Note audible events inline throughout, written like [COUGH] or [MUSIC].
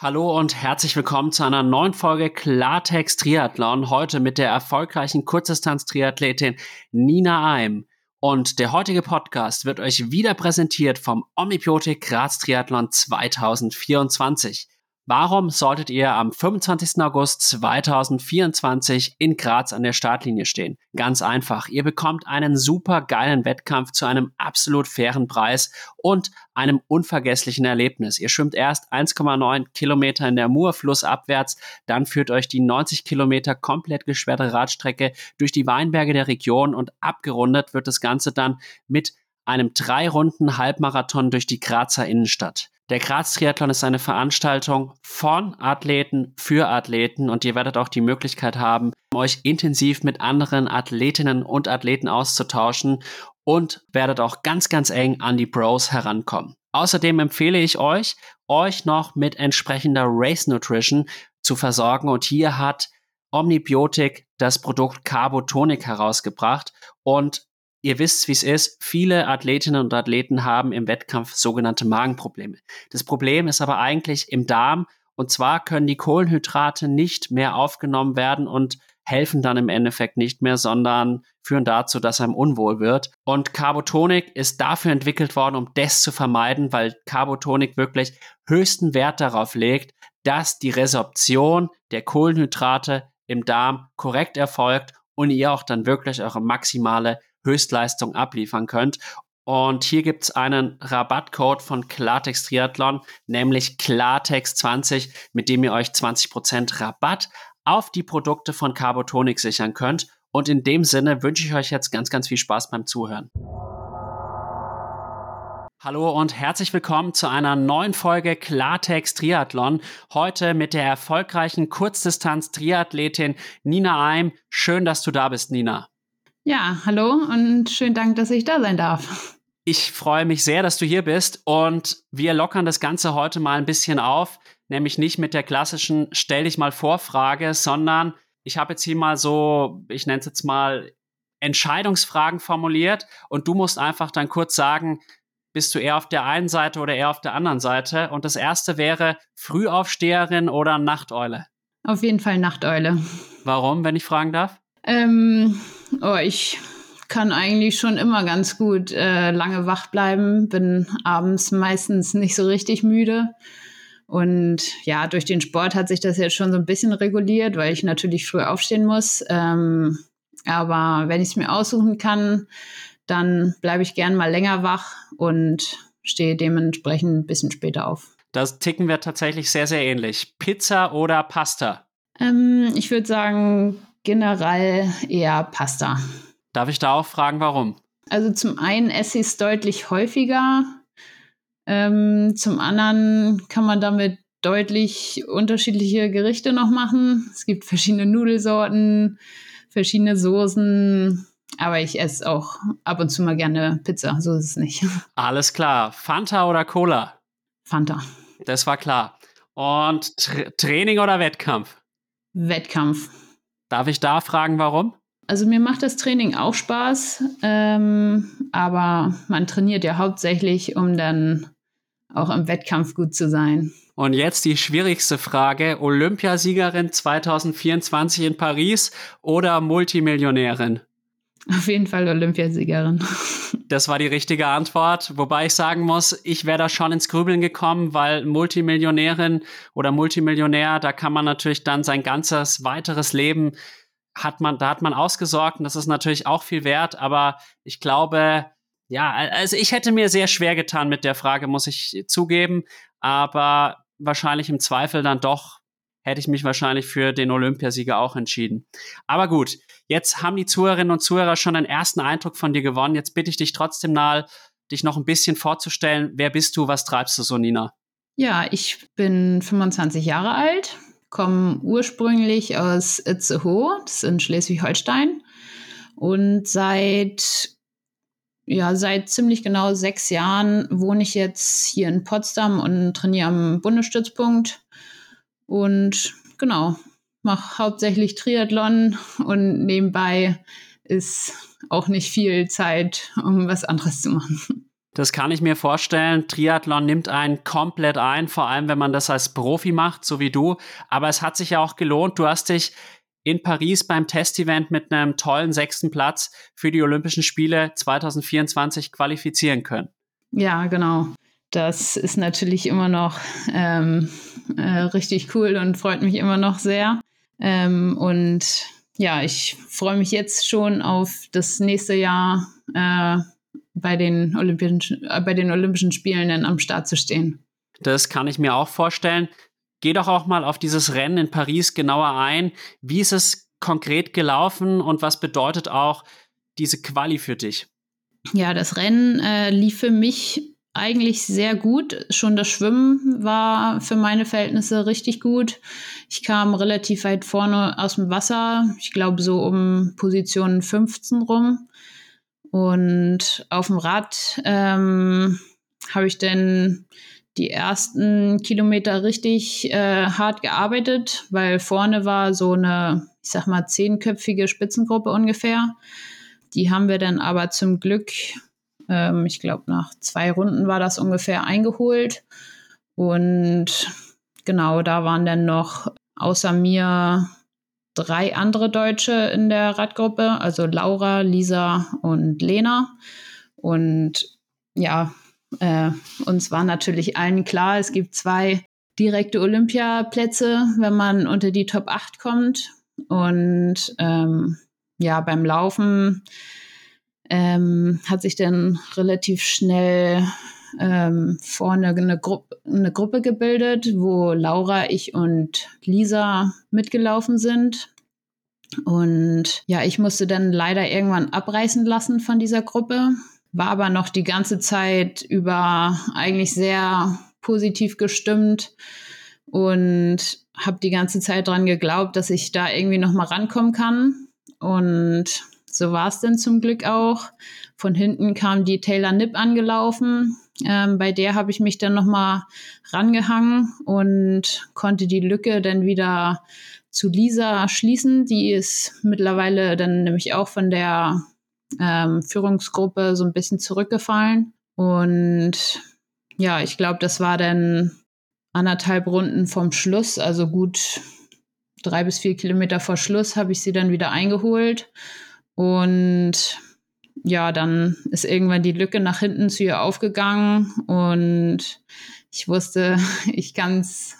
Hallo und herzlich willkommen zu einer neuen Folge Klartext Triathlon. Heute mit der erfolgreichen Kurzdistanz-Triathletin Nina Eim. Und der heutige Podcast wird euch wieder präsentiert vom Omnibiotik Graz Triathlon 2024. Warum solltet ihr am 25. August 2024 in Graz an der Startlinie stehen? Ganz einfach. Ihr bekommt einen super geilen Wettkampf zu einem absolut fairen Preis und einem unvergesslichen Erlebnis. Ihr schwimmt erst 1,9 Kilometer in der Mur flussabwärts, dann führt euch die 90 Kilometer komplett gesperrte Radstrecke durch die Weinberge der Region und abgerundet wird das Ganze dann mit einem drei Runden Halbmarathon durch die Grazer Innenstadt. Der Graz Triathlon ist eine Veranstaltung von Athleten für Athleten und ihr werdet auch die Möglichkeit haben, euch intensiv mit anderen Athletinnen und Athleten auszutauschen und werdet auch ganz, ganz eng an die Pros herankommen. Außerdem empfehle ich euch, euch noch mit entsprechender Race Nutrition zu versorgen und hier hat Omnibiotik das Produkt Carbotonic herausgebracht und Ihr wisst, wie es ist. Viele Athletinnen und Athleten haben im Wettkampf sogenannte Magenprobleme. Das Problem ist aber eigentlich im Darm. Und zwar können die Kohlenhydrate nicht mehr aufgenommen werden und helfen dann im Endeffekt nicht mehr, sondern führen dazu, dass einem unwohl wird. Und Carbotonik ist dafür entwickelt worden, um das zu vermeiden, weil Carbotonik wirklich höchsten Wert darauf legt, dass die Resorption der Kohlenhydrate im Darm korrekt erfolgt und ihr auch dann wirklich eure maximale Höchstleistung abliefern könnt. Und hier gibt es einen Rabattcode von Klartext Triathlon, nämlich Klartext20, mit dem ihr euch 20% Rabatt auf die Produkte von Carbotonic sichern könnt. Und in dem Sinne wünsche ich euch jetzt ganz, ganz viel Spaß beim Zuhören. Hallo und herzlich willkommen zu einer neuen Folge Klartext Triathlon. Heute mit der erfolgreichen Kurzdistanz-Triathletin Nina Eim. Schön, dass du da bist, Nina. Ja, hallo und schönen Dank, dass ich da sein darf. Ich freue mich sehr, dass du hier bist und wir lockern das Ganze heute mal ein bisschen auf, nämlich nicht mit der klassischen Stell dich mal vor Frage, sondern ich habe jetzt hier mal so, ich nenne es jetzt mal Entscheidungsfragen formuliert und du musst einfach dann kurz sagen, bist du eher auf der einen Seite oder eher auf der anderen Seite? Und das erste wäre Frühaufsteherin oder Nachteule? Auf jeden Fall Nachteule. Warum, wenn ich fragen darf? Ähm, oh, ich kann eigentlich schon immer ganz gut äh, lange wach bleiben, bin abends meistens nicht so richtig müde. Und ja, durch den Sport hat sich das jetzt schon so ein bisschen reguliert, weil ich natürlich früh aufstehen muss. Ähm, aber wenn ich es mir aussuchen kann, dann bleibe ich gern mal länger wach und stehe dementsprechend ein bisschen später auf. Das ticken wir tatsächlich sehr, sehr ähnlich. Pizza oder Pasta? Ähm, ich würde sagen generell eher Pasta. Darf ich da auch fragen, warum? Also zum einen esse ich es deutlich häufiger. Ähm, zum anderen kann man damit deutlich unterschiedliche Gerichte noch machen. Es gibt verschiedene Nudelsorten, verschiedene Soßen. Aber ich esse auch ab und zu mal gerne Pizza, so ist es nicht. [LAUGHS] Alles klar. Fanta oder Cola? Fanta. Das war klar. Und Tra Training oder Wettkampf? Wettkampf. Darf ich da fragen, warum? Also mir macht das Training auch Spaß, ähm, aber man trainiert ja hauptsächlich, um dann auch im Wettkampf gut zu sein. Und jetzt die schwierigste Frage. Olympiasiegerin 2024 in Paris oder Multimillionärin? [LAUGHS] Auf jeden Fall Olympiasiegerin. [LAUGHS] Das war die richtige Antwort. Wobei ich sagen muss, ich wäre da schon ins Grübeln gekommen, weil Multimillionärin oder Multimillionär, da kann man natürlich dann sein ganzes weiteres Leben hat man, da hat man ausgesorgt und das ist natürlich auch viel wert. Aber ich glaube, ja, also ich hätte mir sehr schwer getan mit der Frage, muss ich zugeben. Aber wahrscheinlich im Zweifel dann doch hätte ich mich wahrscheinlich für den Olympiasieger auch entschieden. Aber gut, jetzt haben die Zuhörerinnen und Zuhörer schon einen ersten Eindruck von dir gewonnen. Jetzt bitte ich dich trotzdem mal, dich noch ein bisschen vorzustellen. Wer bist du? Was treibst du so, Nina? Ja, ich bin 25 Jahre alt, komme ursprünglich aus Itzehoe, das ist in Schleswig-Holstein. Und seit ja, seit ziemlich genau sechs Jahren wohne ich jetzt hier in Potsdam und trainiere am Bundesstützpunkt und genau, mache hauptsächlich Triathlon und nebenbei ist auch nicht viel Zeit, um was anderes zu machen. Das kann ich mir vorstellen. Triathlon nimmt einen komplett ein, vor allem wenn man das als Profi macht, so wie du. Aber es hat sich ja auch gelohnt. Du hast dich in Paris beim Testevent mit einem tollen sechsten Platz für die Olympischen Spiele 2024 qualifizieren können. Ja, genau. Das ist natürlich immer noch ähm, äh, richtig cool und freut mich immer noch sehr. Ähm, und ja, ich freue mich jetzt schon auf das nächste Jahr äh, bei, den Olympischen, äh, bei den Olympischen Spielen dann am Start zu stehen. Das kann ich mir auch vorstellen. Geh doch auch mal auf dieses Rennen in Paris genauer ein. Wie ist es konkret gelaufen und was bedeutet auch diese Quali für dich? Ja, das Rennen äh, lief für mich eigentlich sehr gut. Schon das Schwimmen war für meine Verhältnisse richtig gut. Ich kam relativ weit vorne aus dem Wasser, ich glaube so um Position 15 rum. Und auf dem Rad ähm, habe ich dann die ersten Kilometer richtig äh, hart gearbeitet, weil vorne war so eine, ich sag mal, zehnköpfige Spitzengruppe ungefähr. Die haben wir dann aber zum Glück, ähm, ich glaube, nach zwei Runden war das ungefähr eingeholt. Und genau, da waren dann noch außer mir drei andere Deutsche in der Radgruppe, also Laura, Lisa und Lena. Und ja, äh, uns war natürlich allen klar, es gibt zwei direkte Olympiaplätze, wenn man unter die Top 8 kommt. Und ähm, ja, beim Laufen ähm, hat sich dann relativ schnell ähm, vorne eine, Gru eine Gruppe gebildet, wo Laura, ich und Lisa mitgelaufen sind. Und ja, ich musste dann leider irgendwann abreißen lassen von dieser Gruppe, war aber noch die ganze Zeit über eigentlich sehr positiv gestimmt und habe die ganze Zeit dran geglaubt, dass ich da irgendwie noch mal rankommen kann. Und so war es denn zum Glück auch. Von hinten kam die Taylor Nipp angelaufen. Ähm, bei der habe ich mich dann noch mal rangehangen und konnte die Lücke dann wieder zu Lisa schließen. Die ist mittlerweile dann nämlich auch von der ähm, Führungsgruppe so ein bisschen zurückgefallen. Und ja, ich glaube, das war dann anderthalb Runden vom Schluss, also gut drei bis vier Kilometer vor Schluss habe ich sie dann wieder eingeholt. Und ja, dann ist irgendwann die Lücke nach hinten zu ihr aufgegangen und ich wusste, [LAUGHS] ich kann es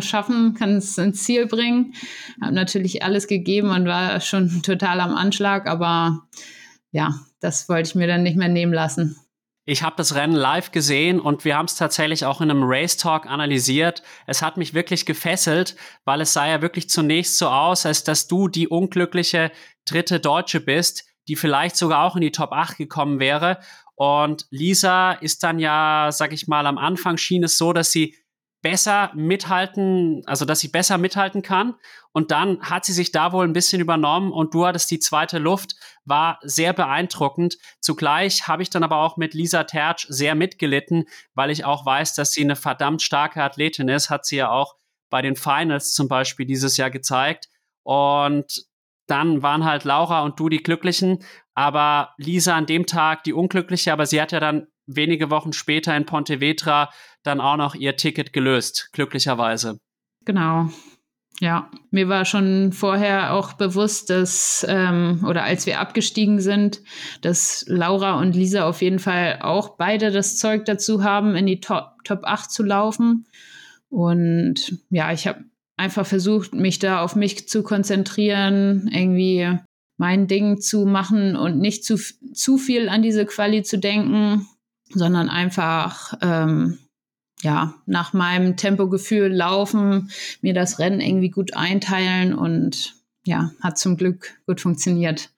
schaffen, kann es ins Ziel bringen. Habe natürlich alles gegeben und war schon [LAUGHS] total am Anschlag, aber ja, das wollte ich mir dann nicht mehr nehmen lassen. Ich habe das Rennen live gesehen und wir haben es tatsächlich auch in einem Race Talk analysiert. Es hat mich wirklich gefesselt, weil es sah ja wirklich zunächst so aus, als dass du die unglückliche dritte Deutsche bist, die vielleicht sogar auch in die Top 8 gekommen wäre. Und Lisa ist dann ja, sag ich mal, am Anfang schien es so, dass sie besser mithalten, also dass sie besser mithalten kann. Und dann hat sie sich da wohl ein bisschen übernommen und du hattest die zweite Luft, war sehr beeindruckend. Zugleich habe ich dann aber auch mit Lisa Tertsch sehr mitgelitten, weil ich auch weiß, dass sie eine verdammt starke Athletin ist, hat sie ja auch bei den Finals zum Beispiel dieses Jahr gezeigt. Und dann waren halt Laura und du die Glücklichen, aber Lisa an dem Tag die Unglückliche, aber sie hat ja dann wenige Wochen später in Pontevedra dann auch noch ihr Ticket gelöst, glücklicherweise. Genau. Ja, mir war schon vorher auch bewusst, dass, ähm, oder als wir abgestiegen sind, dass Laura und Lisa auf jeden Fall auch beide das Zeug dazu haben, in die Top, Top 8 zu laufen. Und ja, ich habe einfach versucht, mich da auf mich zu konzentrieren, irgendwie mein Ding zu machen und nicht zu, zu viel an diese Quali zu denken, sondern einfach ähm, ja, nach meinem Tempogefühl laufen, mir das Rennen irgendwie gut einteilen und ja, hat zum Glück gut funktioniert.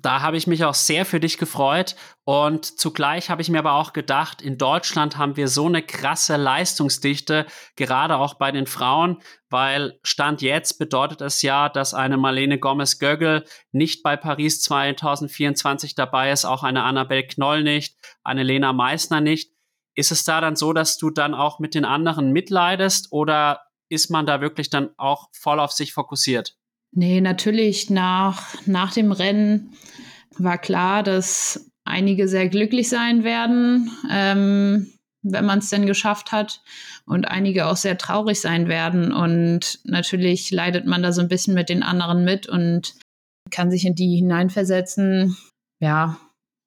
Da habe ich mich auch sehr für dich gefreut und zugleich habe ich mir aber auch gedacht, in Deutschland haben wir so eine krasse Leistungsdichte, gerade auch bei den Frauen, weil Stand jetzt bedeutet es ja, dass eine Marlene Gomez-Göggel nicht bei Paris 2024 dabei ist, auch eine Annabelle Knoll nicht, eine Lena Meissner nicht. Ist es da dann so, dass du dann auch mit den anderen mitleidest oder ist man da wirklich dann auch voll auf sich fokussiert? Nee, natürlich nach, nach dem Rennen war klar, dass einige sehr glücklich sein werden, ähm, wenn man es denn geschafft hat und einige auch sehr traurig sein werden. Und natürlich leidet man da so ein bisschen mit den anderen mit und kann sich in die hineinversetzen. Ja,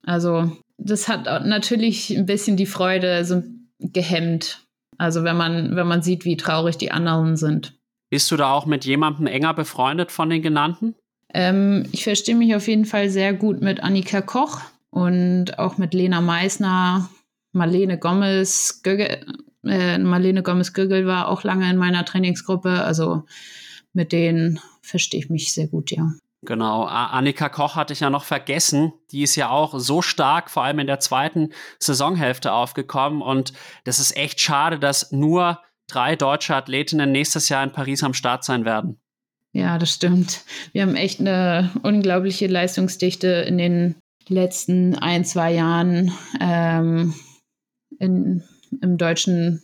also das hat natürlich ein bisschen die Freude so gehemmt. Also wenn man, wenn man sieht, wie traurig die anderen sind. Bist du da auch mit jemandem enger befreundet von den genannten? Ähm, ich verstehe mich auf jeden Fall sehr gut mit Annika Koch und auch mit Lena Meissner, Marlene Gomez, Gögel, äh, Marlene Gomez-Gögel war auch lange in meiner Trainingsgruppe. Also mit denen verstehe ich mich sehr gut, ja. Genau, Annika Koch hatte ich ja noch vergessen. Die ist ja auch so stark, vor allem in der zweiten Saisonhälfte aufgekommen. Und das ist echt schade, dass nur drei deutsche Athletinnen nächstes Jahr in Paris am Start sein werden. Ja, das stimmt. Wir haben echt eine unglaubliche Leistungsdichte in den letzten ein, zwei Jahren ähm, in, im deutschen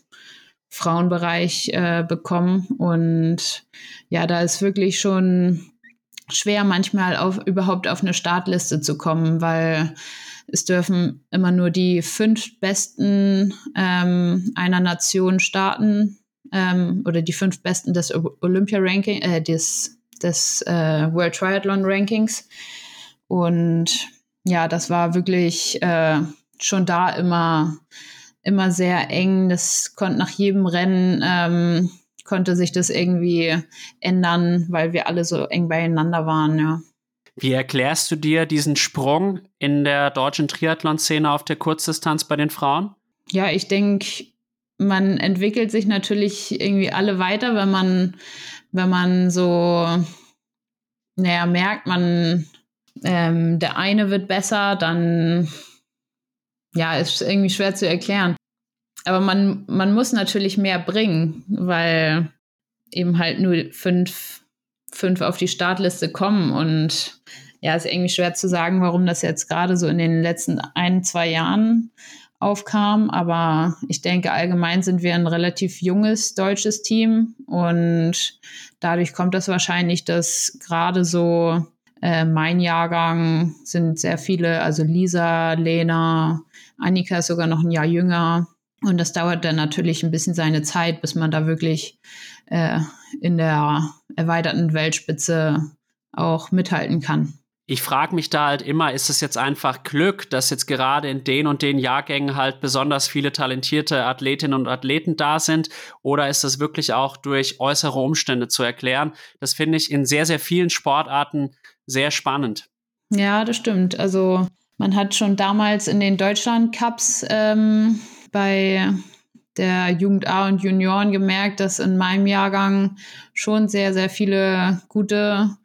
Frauenbereich äh, bekommen. Und ja, da ist wirklich schon schwer, manchmal auf, überhaupt auf eine Startliste zu kommen, weil es dürfen immer nur die fünf Besten ähm, einer Nation starten ähm, oder die fünf Besten des Olympia-Ranking, äh, des, des äh, World Triathlon Rankings. Und ja, das war wirklich äh, schon da immer, immer sehr eng. Das konnte nach jedem Rennen ähm, konnte sich das irgendwie ändern, weil wir alle so eng beieinander waren, ja. Wie erklärst du dir diesen Sprung in der deutschen Triathlon-Szene auf der Kurzdistanz bei den Frauen? Ja, ich denke, man entwickelt sich natürlich irgendwie alle weiter, wenn man, wenn man so, naja, merkt, man, ähm, der eine wird besser, dann, ja, ist irgendwie schwer zu erklären aber man, man muss natürlich mehr bringen, weil eben halt nur fünf, fünf auf die Startliste kommen. Und ja, ist irgendwie schwer zu sagen, warum das jetzt gerade so in den letzten ein, zwei Jahren aufkam. Aber ich denke, allgemein sind wir ein relativ junges deutsches Team und dadurch kommt das wahrscheinlich, dass gerade so äh, mein Jahrgang sind sehr viele, also Lisa, Lena, Annika ist sogar noch ein Jahr jünger. Und das dauert dann natürlich ein bisschen seine Zeit, bis man da wirklich äh, in der erweiterten Weltspitze auch mithalten kann. Ich frage mich da halt immer, ist es jetzt einfach Glück, dass jetzt gerade in den und den Jahrgängen halt besonders viele talentierte Athletinnen und Athleten da sind? Oder ist das wirklich auch durch äußere Umstände zu erklären? Das finde ich in sehr, sehr vielen Sportarten sehr spannend. Ja, das stimmt. Also man hat schon damals in den Deutschland Cups ähm, bei der Jugend A und Junioren gemerkt, dass in meinem Jahrgang schon sehr, sehr viele gute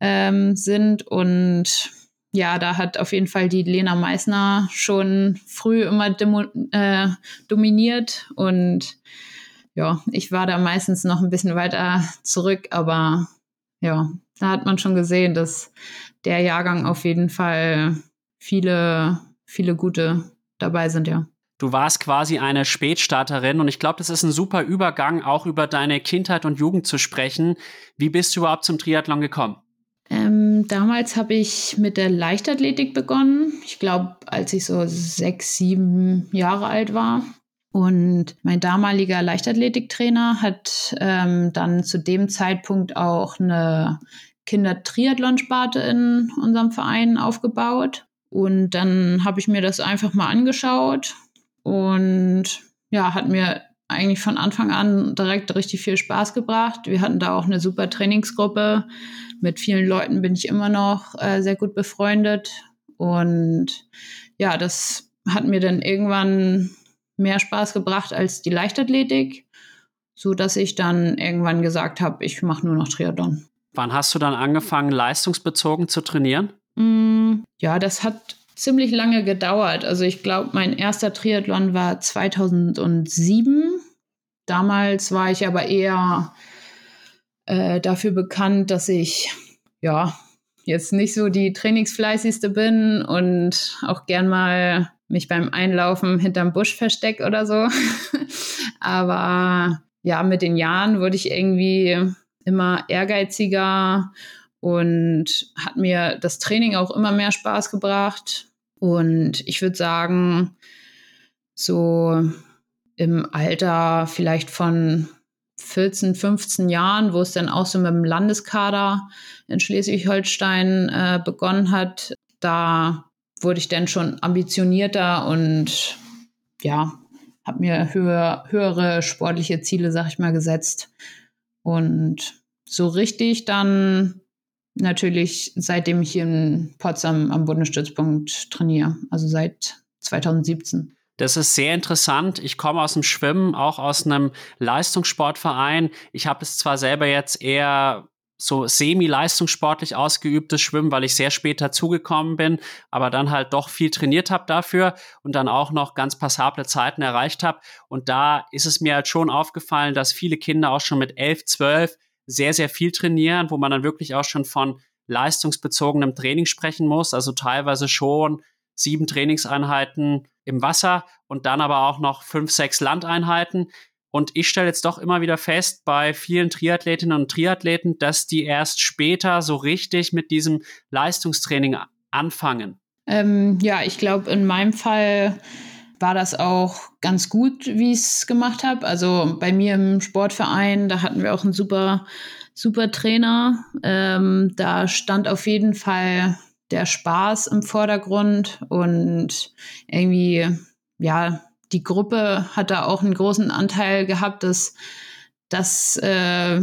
ähm, sind. Und ja, da hat auf jeden Fall die Lena Meissner schon früh immer demo, äh, dominiert. Und ja, ich war da meistens noch ein bisschen weiter zurück, aber ja, da hat man schon gesehen, dass der Jahrgang auf jeden Fall viele, viele gute dabei sind, ja. Du warst quasi eine Spätstarterin und ich glaube, das ist ein super Übergang, auch über deine Kindheit und Jugend zu sprechen. Wie bist du überhaupt zum Triathlon gekommen? Ähm, damals habe ich mit der Leichtathletik begonnen. Ich glaube, als ich so sechs, sieben Jahre alt war. Und mein damaliger Leichtathletiktrainer hat ähm, dann zu dem Zeitpunkt auch eine Kinder-Triathlon-Sparte in unserem Verein aufgebaut. Und dann habe ich mir das einfach mal angeschaut und ja, hat mir eigentlich von Anfang an direkt richtig viel Spaß gebracht. Wir hatten da auch eine super Trainingsgruppe. Mit vielen Leuten bin ich immer noch äh, sehr gut befreundet. Und ja, das hat mir dann irgendwann mehr Spaß gebracht als die Leichtathletik, so dass ich dann irgendwann gesagt habe, ich mache nur noch Triathlon. Wann hast du dann angefangen, leistungsbezogen zu trainieren? Mm, ja, das hat ziemlich lange gedauert. Also ich glaube, mein erster Triathlon war 2007. Damals war ich aber eher äh, dafür bekannt, dass ich ja jetzt nicht so die trainingsfleißigste bin und auch gern mal mich beim Einlaufen hinterm Busch versteck oder so. [LAUGHS] aber ja, mit den Jahren wurde ich irgendwie immer ehrgeiziger und hat mir das Training auch immer mehr Spaß gebracht. Und ich würde sagen, so im Alter vielleicht von 14, 15 Jahren, wo es dann auch so mit dem Landeskader in Schleswig-Holstein äh, begonnen hat, da wurde ich dann schon ambitionierter und ja, habe mir höher, höhere sportliche Ziele, sag ich mal, gesetzt. Und so richtig dann natürlich, seitdem ich hier in Potsdam am Bundesstützpunkt trainiere, also seit 2017. Das ist sehr interessant. Ich komme aus dem Schwimmen, auch aus einem Leistungssportverein. Ich habe es zwar selber jetzt eher so semi-leistungssportlich ausgeübtes Schwimmen, weil ich sehr spät dazugekommen bin, aber dann halt doch viel trainiert habe dafür und dann auch noch ganz passable Zeiten erreicht habe. Und da ist es mir halt schon aufgefallen, dass viele Kinder auch schon mit elf, zwölf sehr, sehr viel trainieren, wo man dann wirklich auch schon von leistungsbezogenem Training sprechen muss. Also teilweise schon sieben Trainingseinheiten im Wasser und dann aber auch noch fünf, sechs Landeinheiten. Und ich stelle jetzt doch immer wieder fest bei vielen Triathletinnen und Triathleten, dass die erst später so richtig mit diesem Leistungstraining anfangen. Ähm, ja, ich glaube, in meinem Fall war das auch ganz gut, wie ich es gemacht habe. Also bei mir im Sportverein, da hatten wir auch einen super, super Trainer. Ähm, da stand auf jeden Fall der Spaß im Vordergrund und irgendwie, ja, die Gruppe hat da auch einen großen Anteil gehabt, dass, dass äh,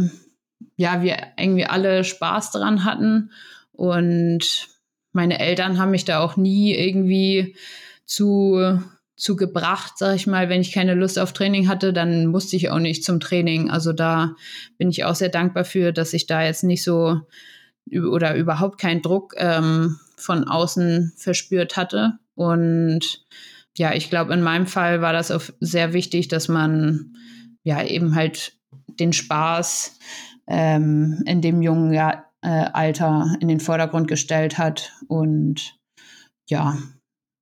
ja, wir irgendwie alle Spaß dran hatten. Und meine Eltern haben mich da auch nie irgendwie zu, zu gebracht, sag ich mal, wenn ich keine Lust auf Training hatte, dann musste ich auch nicht zum Training. Also da bin ich auch sehr dankbar für, dass ich da jetzt nicht so oder überhaupt keinen Druck ähm, von außen verspürt hatte. Und ja, ich glaube, in meinem Fall war das auch sehr wichtig, dass man ja eben halt den Spaß ähm, in dem jungen ja, äh, Alter in den Vordergrund gestellt hat. Und ja,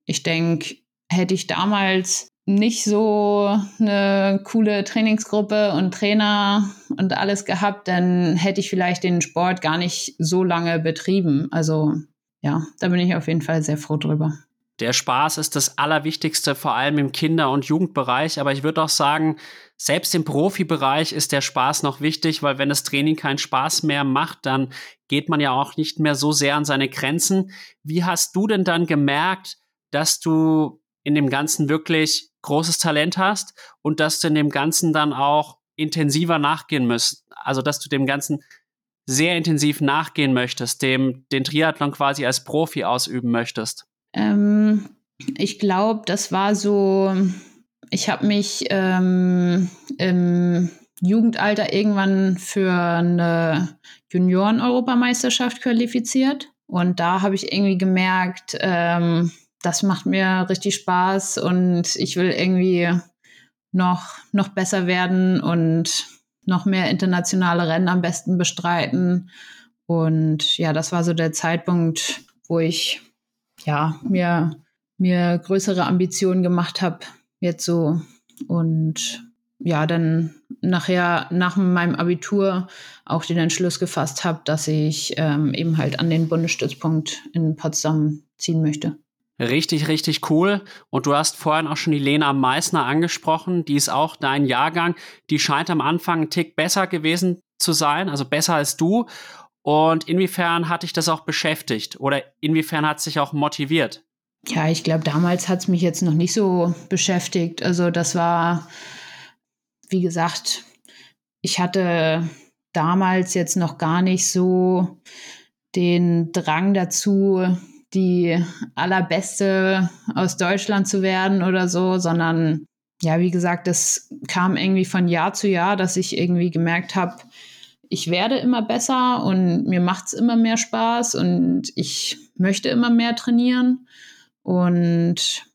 ich denke, hätte ich damals nicht so eine coole Trainingsgruppe und Trainer und alles gehabt, dann hätte ich vielleicht den Sport gar nicht so lange betrieben. Also ja, da bin ich auf jeden Fall sehr froh drüber. Der Spaß ist das Allerwichtigste, vor allem im Kinder- und Jugendbereich. Aber ich würde auch sagen, selbst im Profibereich ist der Spaß noch wichtig, weil wenn das Training keinen Spaß mehr macht, dann geht man ja auch nicht mehr so sehr an seine Grenzen. Wie hast du denn dann gemerkt, dass du in dem Ganzen wirklich großes Talent hast und dass du in dem Ganzen dann auch intensiver nachgehen müsst? Also, dass du dem Ganzen sehr intensiv nachgehen möchtest, dem den Triathlon quasi als Profi ausüben möchtest? Ähm, ich glaube, das war so, ich habe mich ähm, im Jugendalter irgendwann für eine Junioren-Europameisterschaft qualifiziert. Und da habe ich irgendwie gemerkt, ähm, das macht mir richtig Spaß und ich will irgendwie noch, noch besser werden und noch mehr internationale Rennen am besten bestreiten. Und ja, das war so der Zeitpunkt, wo ich ja, mir, mir größere Ambitionen gemacht habe, jetzt so. Und ja, dann nachher nach meinem Abitur auch den Entschluss gefasst habe, dass ich ähm, eben halt an den Bundesstützpunkt in Potsdam ziehen möchte. Richtig, richtig cool. Und du hast vorhin auch schon die Lena Meissner angesprochen. Die ist auch dein Jahrgang. Die scheint am Anfang einen Tick besser gewesen zu sein, also besser als du. Und inwiefern hat dich das auch beschäftigt oder inwiefern hat es dich auch motiviert? Ja, ich glaube, damals hat es mich jetzt noch nicht so beschäftigt. Also das war, wie gesagt, ich hatte damals jetzt noch gar nicht so den Drang dazu, die allerbeste aus Deutschland zu werden oder so, sondern ja, wie gesagt, das kam irgendwie von Jahr zu Jahr, dass ich irgendwie gemerkt habe, ich werde immer besser und mir macht es immer mehr Spaß und ich möchte immer mehr trainieren. Und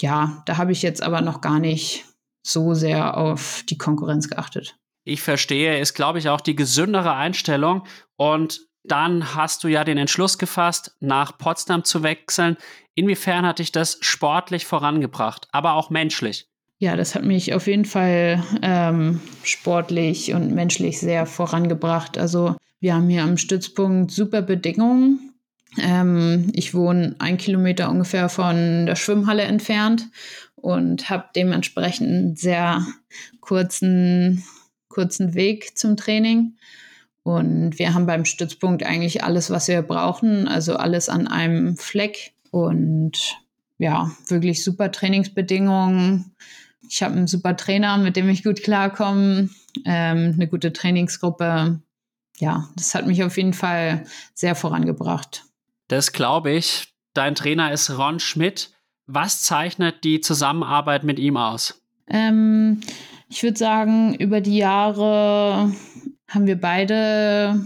ja, da habe ich jetzt aber noch gar nicht so sehr auf die Konkurrenz geachtet. Ich verstehe, ist, glaube ich, auch die gesündere Einstellung. Und dann hast du ja den Entschluss gefasst, nach Potsdam zu wechseln. Inwiefern hat dich das sportlich vorangebracht, aber auch menschlich? ja, das hat mich auf jeden Fall ähm, sportlich und menschlich sehr vorangebracht. Also wir haben hier am Stützpunkt super Bedingungen. Ähm, ich wohne ein Kilometer ungefähr von der Schwimmhalle entfernt und habe dementsprechend einen sehr kurzen, kurzen Weg zum Training. Und wir haben beim Stützpunkt eigentlich alles, was wir brauchen, also alles an einem Fleck und ja, wirklich super Trainingsbedingungen. Ich habe einen super Trainer, mit dem ich gut klarkomme, ähm, eine gute Trainingsgruppe. Ja, das hat mich auf jeden Fall sehr vorangebracht. Das glaube ich. Dein Trainer ist Ron Schmidt. Was zeichnet die Zusammenarbeit mit ihm aus? Ähm, ich würde sagen, über die Jahre haben wir beide,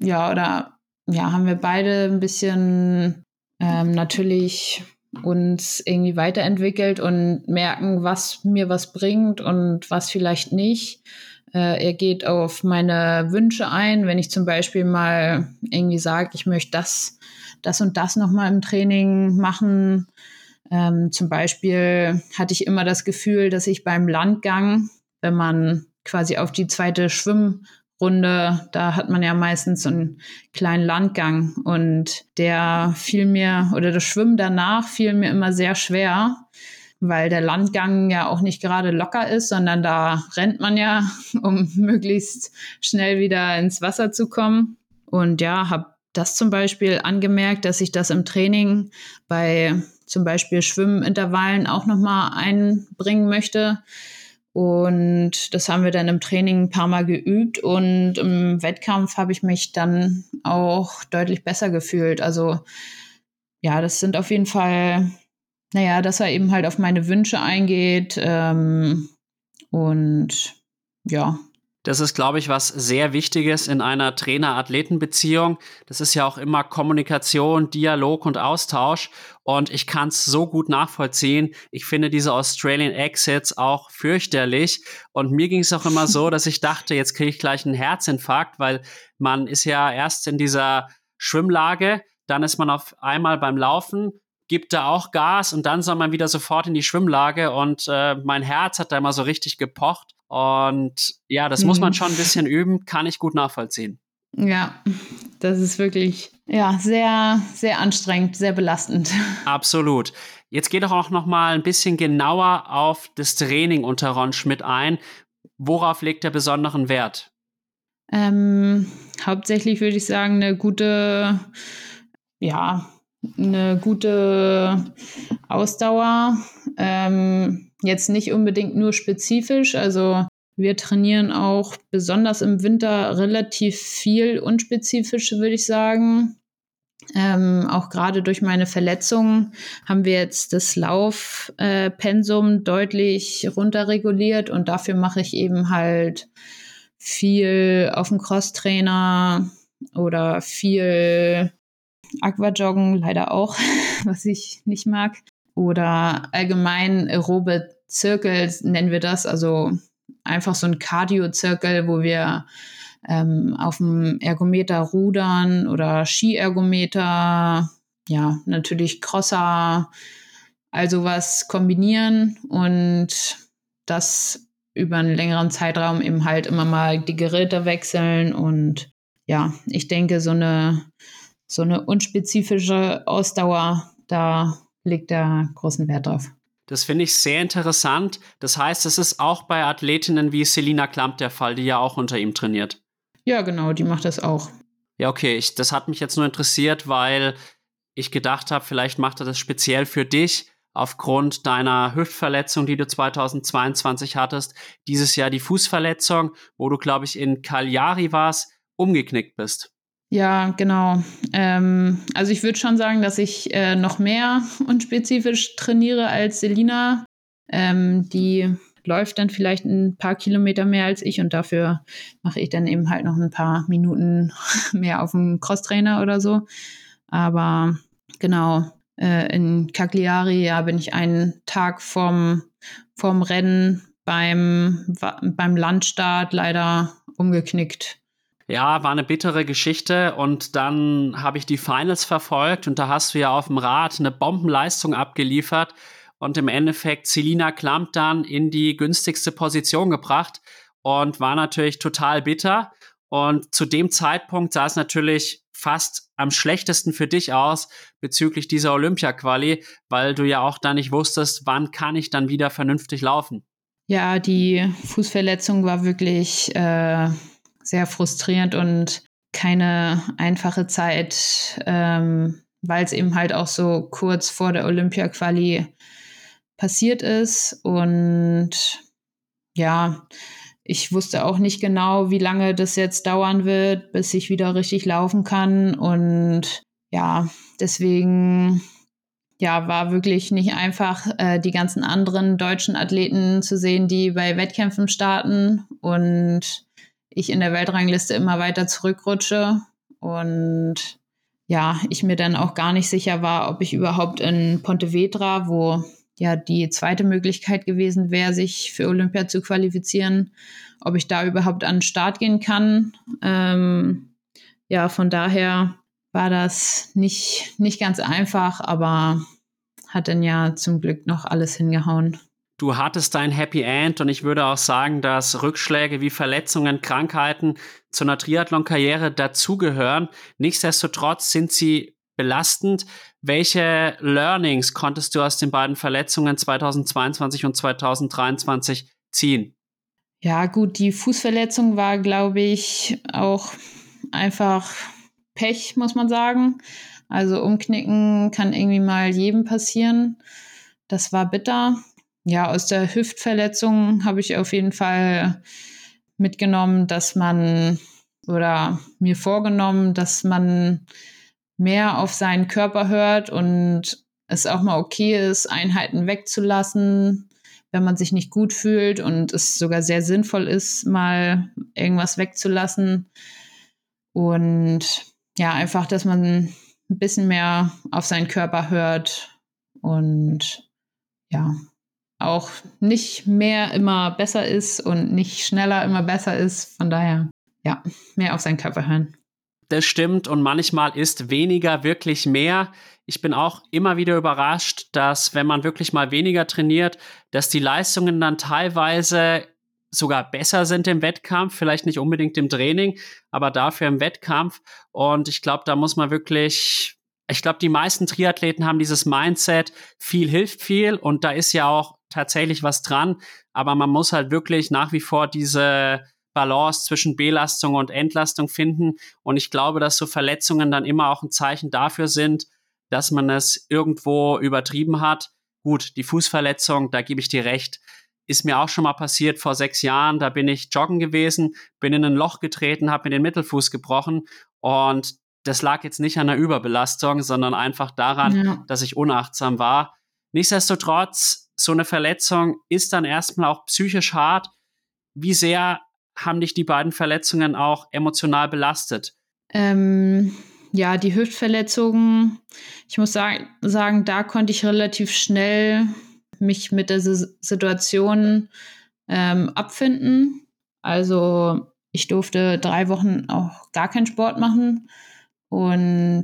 ja, oder ja, haben wir beide ein bisschen ähm, natürlich uns irgendwie weiterentwickelt und merken, was mir was bringt und was vielleicht nicht. Äh, er geht auf meine Wünsche ein, wenn ich zum Beispiel mal irgendwie sage, ich möchte das, das und das nochmal im Training machen. Ähm, zum Beispiel hatte ich immer das Gefühl, dass ich beim Landgang, wenn man quasi auf die zweite Schwimm Runde, da hat man ja meistens einen kleinen Landgang und der fiel mir oder das Schwimmen danach fiel mir immer sehr schwer, weil der Landgang ja auch nicht gerade locker ist, sondern da rennt man ja, [LAUGHS] um möglichst schnell wieder ins Wasser zu kommen. Und ja, habe das zum Beispiel angemerkt, dass ich das im Training bei zum Beispiel Schwimmintervallen auch nochmal einbringen möchte und das haben wir dann im Training ein paar Mal geübt und im Wettkampf habe ich mich dann auch deutlich besser gefühlt. Also ja, das sind auf jeden Fall, naja, dass er eben halt auf meine Wünsche eingeht ähm, und ja, das ist, glaube ich, was sehr Wichtiges in einer Trainer-Athleten-Beziehung. Das ist ja auch immer Kommunikation, Dialog und Austausch. Und ich kann es so gut nachvollziehen. Ich finde diese Australian Exits auch fürchterlich. Und mir ging es auch immer so, dass ich dachte, jetzt kriege ich gleich einen Herzinfarkt, weil man ist ja erst in dieser Schwimmlage, dann ist man auf einmal beim Laufen, gibt da auch Gas und dann soll man wieder sofort in die Schwimmlage und äh, mein Herz hat da immer so richtig gepocht und ja, das mhm. muss man mhm. schon ein bisschen üben, kann ich gut nachvollziehen. Ja, das ist wirklich ja sehr sehr anstrengend, sehr belastend. [LAUGHS] Absolut. Jetzt geht doch auch noch mal ein bisschen genauer auf das Training unter Ron Schmidt ein. Worauf legt er besonderen Wert? Ähm, hauptsächlich würde ich sagen eine gute ja eine gute Ausdauer. Ähm, Jetzt nicht unbedingt nur spezifisch. Also wir trainieren auch besonders im Winter relativ viel unspezifisch, würde ich sagen. Ähm, auch gerade durch meine Verletzungen haben wir jetzt das Laufpensum äh, deutlich runterreguliert und dafür mache ich eben halt viel auf dem Crosstrainer oder viel Aquajoggen, leider auch, [LAUGHS] was ich nicht mag. Oder allgemein aerobe Zirkel nennen wir das, also einfach so ein Cardio-Zirkel, wo wir ähm, auf dem Ergometer rudern oder Skiergometer, ja, natürlich Crosser, also was kombinieren und das über einen längeren Zeitraum eben halt immer mal die Geräte wechseln. Und ja, ich denke, so eine, so eine unspezifische Ausdauer, da legt er großen Wert drauf. Das finde ich sehr interessant. Das heißt, es ist auch bei Athletinnen wie Selina Klamp der Fall, die ja auch unter ihm trainiert. Ja, genau, die macht das auch. Ja, okay, ich, das hat mich jetzt nur interessiert, weil ich gedacht habe, vielleicht macht er das speziell für dich aufgrund deiner Hüftverletzung, die du 2022 hattest, dieses Jahr die Fußverletzung, wo du, glaube ich, in Cagliari warst, umgeknickt bist. Ja, genau. Ähm, also ich würde schon sagen, dass ich äh, noch mehr [LAUGHS] unspezifisch trainiere als Selina. Ähm, die läuft dann vielleicht ein paar Kilometer mehr als ich und dafür mache ich dann eben halt noch ein paar Minuten [LAUGHS] mehr auf dem Crosstrainer oder so. Aber genau, äh, in Cagliari ja, bin ich einen Tag vom, vom Rennen beim, beim Landstart leider umgeknickt ja, war eine bittere Geschichte und dann habe ich die Finals verfolgt und da hast du ja auf dem Rad eine Bombenleistung abgeliefert und im Endeffekt Selina Klamp dann in die günstigste Position gebracht und war natürlich total bitter. Und zu dem Zeitpunkt sah es natürlich fast am schlechtesten für dich aus bezüglich dieser Olympia-Quali, weil du ja auch da nicht wusstest, wann kann ich dann wieder vernünftig laufen. Ja, die Fußverletzung war wirklich äh, sehr frustrierend und keine einfache Zeit, ähm, weil es eben halt auch so kurz vor der Olympia-Quali passiert ist. Und ja, ich wusste auch nicht genau, wie lange das jetzt dauern wird, bis ich wieder richtig laufen kann. Und ja, deswegen ja, war wirklich nicht einfach, äh, die ganzen anderen deutschen Athleten zu sehen, die bei Wettkämpfen starten und ich in der Weltrangliste immer weiter zurückrutsche. Und ja, ich mir dann auch gar nicht sicher war, ob ich überhaupt in Pontevedra, wo ja die zweite Möglichkeit gewesen wäre, sich für Olympia zu qualifizieren, ob ich da überhaupt an den Start gehen kann. Ähm, ja, von daher war das nicht, nicht ganz einfach, aber hat dann ja zum Glück noch alles hingehauen. Du hattest dein Happy End und ich würde auch sagen, dass Rückschläge wie Verletzungen, Krankheiten zu einer Triathlon-Karriere dazugehören. Nichtsdestotrotz sind sie belastend. Welche Learnings konntest du aus den beiden Verletzungen 2022 und 2023 ziehen? Ja, gut, die Fußverletzung war, glaube ich, auch einfach Pech, muss man sagen. Also umknicken kann irgendwie mal jedem passieren. Das war bitter. Ja, aus der Hüftverletzung habe ich auf jeden Fall mitgenommen, dass man oder mir vorgenommen, dass man mehr auf seinen Körper hört und es auch mal okay ist, Einheiten wegzulassen, wenn man sich nicht gut fühlt und es sogar sehr sinnvoll ist, mal irgendwas wegzulassen. Und ja, einfach, dass man ein bisschen mehr auf seinen Körper hört und ja, auch nicht mehr immer besser ist und nicht schneller immer besser ist. Von daher, ja, mehr auf seinen Körper hören. Das stimmt und manchmal ist weniger wirklich mehr. Ich bin auch immer wieder überrascht, dass wenn man wirklich mal weniger trainiert, dass die Leistungen dann teilweise sogar besser sind im Wettkampf, vielleicht nicht unbedingt im Training, aber dafür im Wettkampf. Und ich glaube, da muss man wirklich, ich glaube, die meisten Triathleten haben dieses Mindset, viel hilft viel und da ist ja auch tatsächlich was dran, aber man muss halt wirklich nach wie vor diese Balance zwischen Belastung und Entlastung finden. Und ich glaube, dass so Verletzungen dann immer auch ein Zeichen dafür sind, dass man es irgendwo übertrieben hat. Gut, die Fußverletzung, da gebe ich dir recht, ist mir auch schon mal passiert vor sechs Jahren. Da bin ich joggen gewesen, bin in ein Loch getreten, habe mir den Mittelfuß gebrochen und das lag jetzt nicht an der Überbelastung, sondern einfach daran, ja. dass ich unachtsam war. Nichtsdestotrotz, so eine Verletzung ist dann erstmal auch psychisch hart. Wie sehr haben dich die beiden Verletzungen auch emotional belastet? Ähm, ja, die Hüftverletzungen, ich muss sagen, sagen, da konnte ich relativ schnell mich mit der Situation ähm, abfinden. Also ich durfte drei Wochen auch gar keinen Sport machen. Und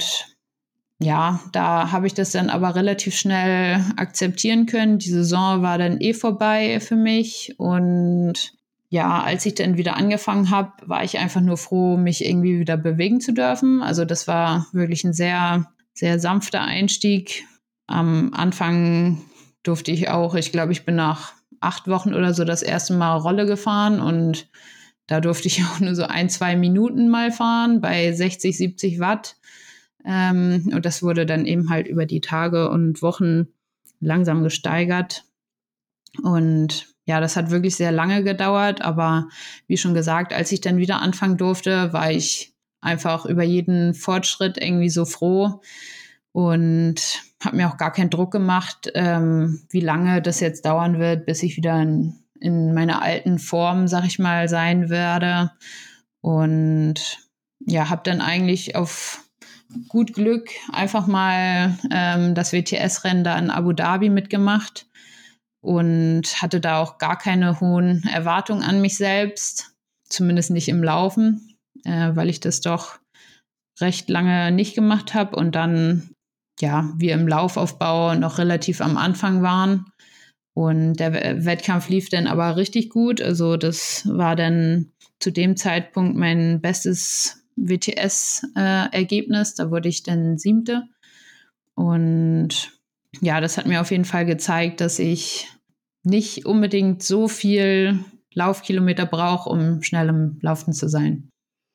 ja, da habe ich das dann aber relativ schnell akzeptieren können. Die Saison war dann eh vorbei für mich und ja, als ich dann wieder angefangen habe, war ich einfach nur froh, mich irgendwie wieder bewegen zu dürfen. Also das war wirklich ein sehr, sehr sanfter Einstieg. Am Anfang durfte ich auch, ich glaube, ich bin nach acht Wochen oder so das erste Mal Rolle gefahren und da durfte ich [LAUGHS] auch nur so ein, zwei Minuten mal fahren bei 60, 70 Watt. Ähm, und das wurde dann eben halt über die Tage und Wochen langsam gesteigert. Und ja, das hat wirklich sehr lange gedauert, aber wie schon gesagt, als ich dann wieder anfangen durfte, war ich einfach über jeden Fortschritt irgendwie so froh und habe mir auch gar keinen Druck gemacht, ähm, wie lange das jetzt dauern wird, bis ich wieder in, in meiner alten Form, sag ich mal, sein werde. Und ja, habe dann eigentlich auf gut Glück einfach mal ähm, das WTS-Rennen da in Abu Dhabi mitgemacht und hatte da auch gar keine hohen Erwartungen an mich selbst, zumindest nicht im Laufen, äh, weil ich das doch recht lange nicht gemacht habe und dann, ja, wir im Laufaufbau noch relativ am Anfang waren. Und der Wettkampf lief dann aber richtig gut. Also das war dann zu dem Zeitpunkt mein bestes WTS-Ergebnis. Äh, da wurde ich dann siebte. Und ja, das hat mir auf jeden Fall gezeigt, dass ich nicht unbedingt so viel Laufkilometer brauche, um schnell im Laufen zu sein.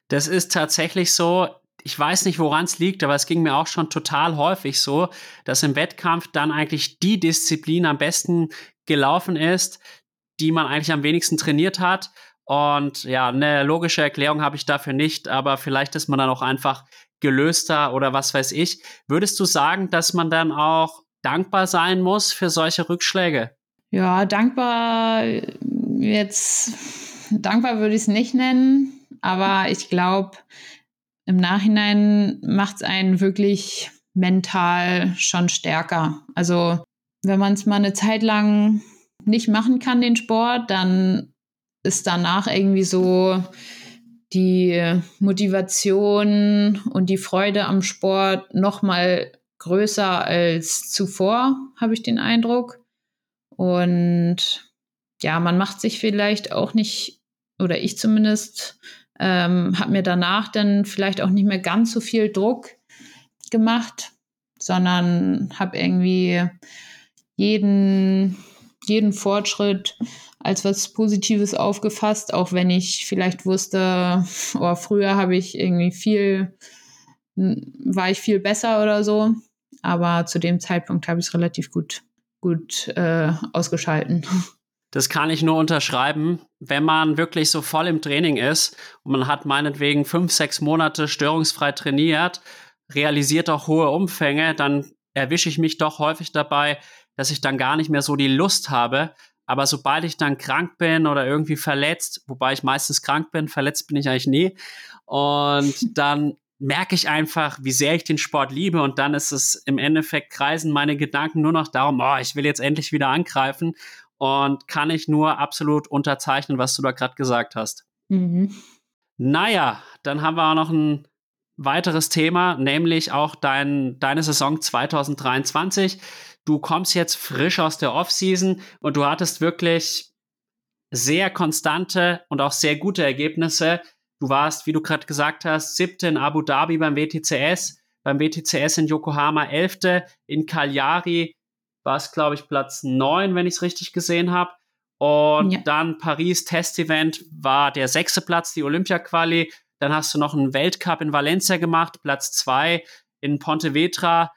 Das ist tatsächlich so. Ich weiß nicht, woran es liegt, aber es ging mir auch schon total häufig so, dass im Wettkampf dann eigentlich die Disziplin am besten gelaufen ist, die man eigentlich am wenigsten trainiert hat. Und ja, eine logische Erklärung habe ich dafür nicht, aber vielleicht ist man dann auch einfach gelöster oder was weiß ich. Würdest du sagen, dass man dann auch dankbar sein muss für solche Rückschläge? Ja, dankbar jetzt, dankbar würde ich es nicht nennen, aber ich glaube, im Nachhinein macht es einen wirklich mental schon stärker. Also wenn man es mal eine Zeit lang nicht machen kann, den Sport, dann ist danach irgendwie so die Motivation und die Freude am Sport noch mal größer als zuvor, habe ich den Eindruck. Und ja, man macht sich vielleicht auch nicht, oder ich zumindest, ähm, habe mir danach dann vielleicht auch nicht mehr ganz so viel Druck gemacht, sondern habe irgendwie jeden, jeden Fortschritt als was Positives aufgefasst, auch wenn ich vielleicht wusste, oh, früher habe ich irgendwie viel, war ich viel besser oder so. Aber zu dem Zeitpunkt habe ich es relativ gut gut äh, ausgeschalten. Das kann ich nur unterschreiben. Wenn man wirklich so voll im Training ist und man hat meinetwegen fünf, sechs Monate störungsfrei trainiert, realisiert auch hohe Umfänge, dann erwische ich mich doch häufig dabei, dass ich dann gar nicht mehr so die Lust habe. Aber sobald ich dann krank bin oder irgendwie verletzt, wobei ich meistens krank bin, verletzt bin ich eigentlich nie, und [LAUGHS] dann merke ich einfach, wie sehr ich den Sport liebe und dann ist es im Endeffekt kreisen meine Gedanken nur noch darum, oh, ich will jetzt endlich wieder angreifen und kann ich nur absolut unterzeichnen, was du da gerade gesagt hast. Mhm. Naja, dann haben wir auch noch ein weiteres Thema, nämlich auch dein, deine Saison 2023. Du kommst jetzt frisch aus der Offseason und du hattest wirklich sehr konstante und auch sehr gute Ergebnisse. Du warst, wie du gerade gesagt hast, siebte in Abu Dhabi beim WTCS, beim WTCS in Yokohama elfte, in Cagliari war es, glaube ich, Platz neun, wenn ich es richtig gesehen habe. Und ja. dann Paris Test-Event war der sechste Platz, die Olympia-Quali. Dann hast du noch einen Weltcup in Valencia gemacht, Platz zwei in Pontevedra.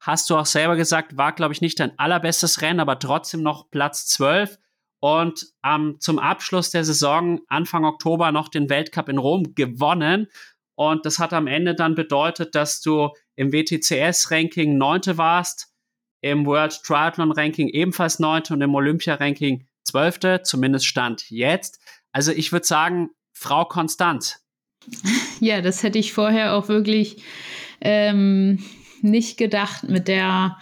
Hast du auch selber gesagt, war, glaube ich, nicht dein allerbestes Rennen, aber trotzdem noch Platz zwölf und ähm, zum Abschluss der Saison Anfang Oktober noch den Weltcup in Rom gewonnen. Und das hat am Ende dann bedeutet, dass du im WTCS-Ranking Neunte warst, im World Triathlon-Ranking ebenfalls Neunte und im Olympia-Ranking Zwölfte, zumindest Stand jetzt. Also ich würde sagen, Frau Konstant. [LAUGHS] Ja, das hätte ich vorher auch wirklich ähm, nicht gedacht mit der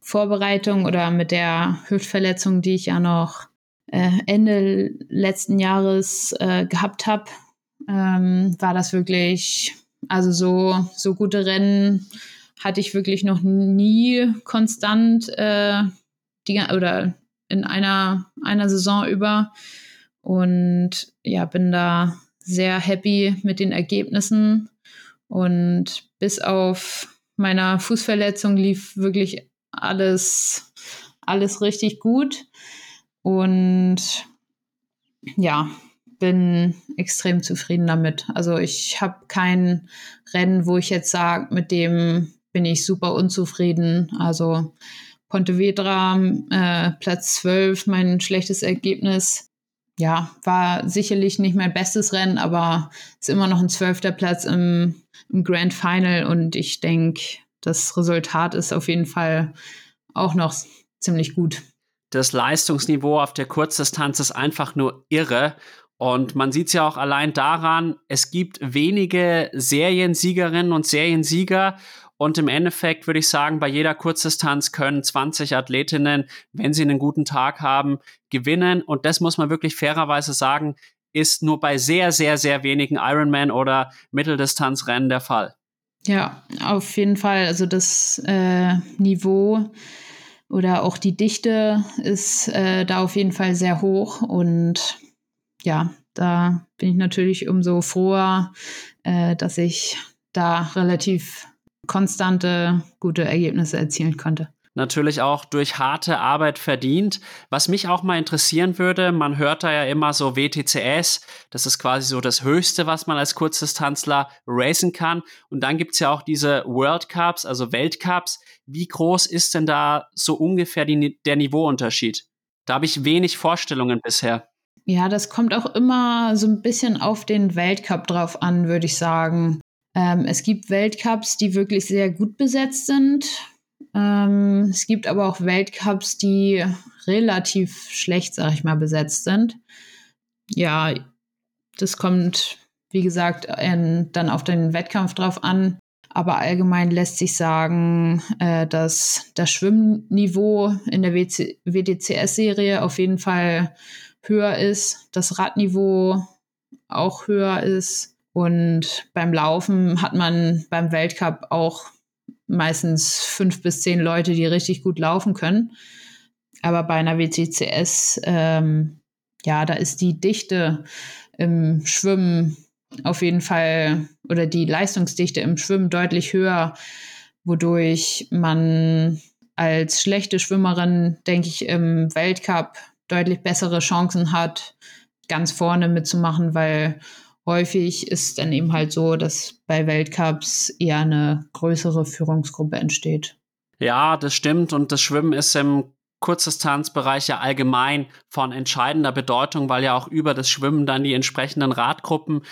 Vorbereitung oder mit der Hüftverletzung, die ich ja noch äh, Ende letzten Jahres äh, gehabt habe, ähm, war das wirklich, also so, so gute Rennen hatte ich wirklich noch nie konstant äh, die, oder in einer, einer Saison über. Und ja, bin da sehr happy mit den Ergebnissen. Und bis auf meiner Fußverletzung lief wirklich alles, alles richtig gut. Und ja, bin extrem zufrieden damit. Also ich habe kein Rennen, wo ich jetzt sage, mit dem bin ich super unzufrieden. Also Pontevedra, äh, Platz 12, mein schlechtes Ergebnis. Ja, war sicherlich nicht mein bestes Rennen, aber ist immer noch ein zwölfter Platz im, im Grand Final und ich denke, das Resultat ist auf jeden Fall auch noch ziemlich gut das Leistungsniveau auf der Kurzdistanz ist einfach nur irre. Und man sieht es ja auch allein daran, es gibt wenige Seriensiegerinnen und Seriensieger. Und im Endeffekt würde ich sagen, bei jeder Kurzdistanz können 20 Athletinnen, wenn sie einen guten Tag haben, gewinnen. Und das muss man wirklich fairerweise sagen, ist nur bei sehr, sehr, sehr wenigen Ironman oder Mitteldistanzrennen der Fall. Ja, auf jeden Fall. Also das äh, Niveau oder auch die Dichte ist äh, da auf jeden Fall sehr hoch und ja, da bin ich natürlich umso froher, äh, dass ich da relativ konstante, gute Ergebnisse erzielen konnte natürlich auch durch harte Arbeit verdient. Was mich auch mal interessieren würde, man hört da ja immer so WTCS, das ist quasi so das Höchste, was man als Kurzdistanzler racen kann. Und dann gibt's ja auch diese World Cups, also Weltcups. Wie groß ist denn da so ungefähr die, der Niveauunterschied? Da habe ich wenig Vorstellungen bisher. Ja, das kommt auch immer so ein bisschen auf den Weltcup drauf an, würde ich sagen. Ähm, es gibt Weltcups, die wirklich sehr gut besetzt sind ähm, es gibt aber auch Weltcups, die relativ schlecht, sag ich mal, besetzt sind. Ja, das kommt, wie gesagt, in, dann auf den Wettkampf drauf an. Aber allgemein lässt sich sagen, äh, dass das Schwimmniveau in der WTCS-Serie auf jeden Fall höher ist, das Radniveau auch höher ist. Und beim Laufen hat man beim Weltcup auch meistens fünf bis zehn Leute, die richtig gut laufen können. Aber bei einer WCCS, ähm, ja, da ist die Dichte im Schwimmen auf jeden Fall oder die Leistungsdichte im Schwimmen deutlich höher, wodurch man als schlechte Schwimmerin, denke ich, im Weltcup deutlich bessere Chancen hat, ganz vorne mitzumachen, weil häufig ist dann eben halt so, dass bei Weltcups eher eine größere Führungsgruppe entsteht. Ja, das stimmt. Und das Schwimmen ist im Kurzdistanzbereich ja allgemein von entscheidender Bedeutung, weil ja auch über das Schwimmen dann die entsprechenden Radgruppen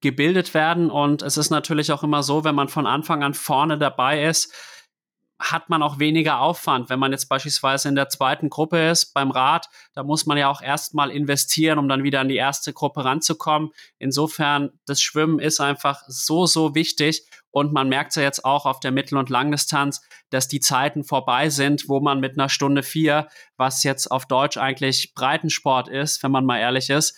gebildet werden. Und es ist natürlich auch immer so, wenn man von Anfang an vorne dabei ist, hat man auch weniger Aufwand. Wenn man jetzt beispielsweise in der zweiten Gruppe ist beim Rad, da muss man ja auch erstmal investieren, um dann wieder in die erste Gruppe ranzukommen. Insofern, das Schwimmen ist einfach so, so wichtig. Und man merkt ja jetzt auch auf der Mittel- und Langdistanz, dass die Zeiten vorbei sind, wo man mit einer Stunde vier, was jetzt auf Deutsch eigentlich Breitensport ist, wenn man mal ehrlich ist,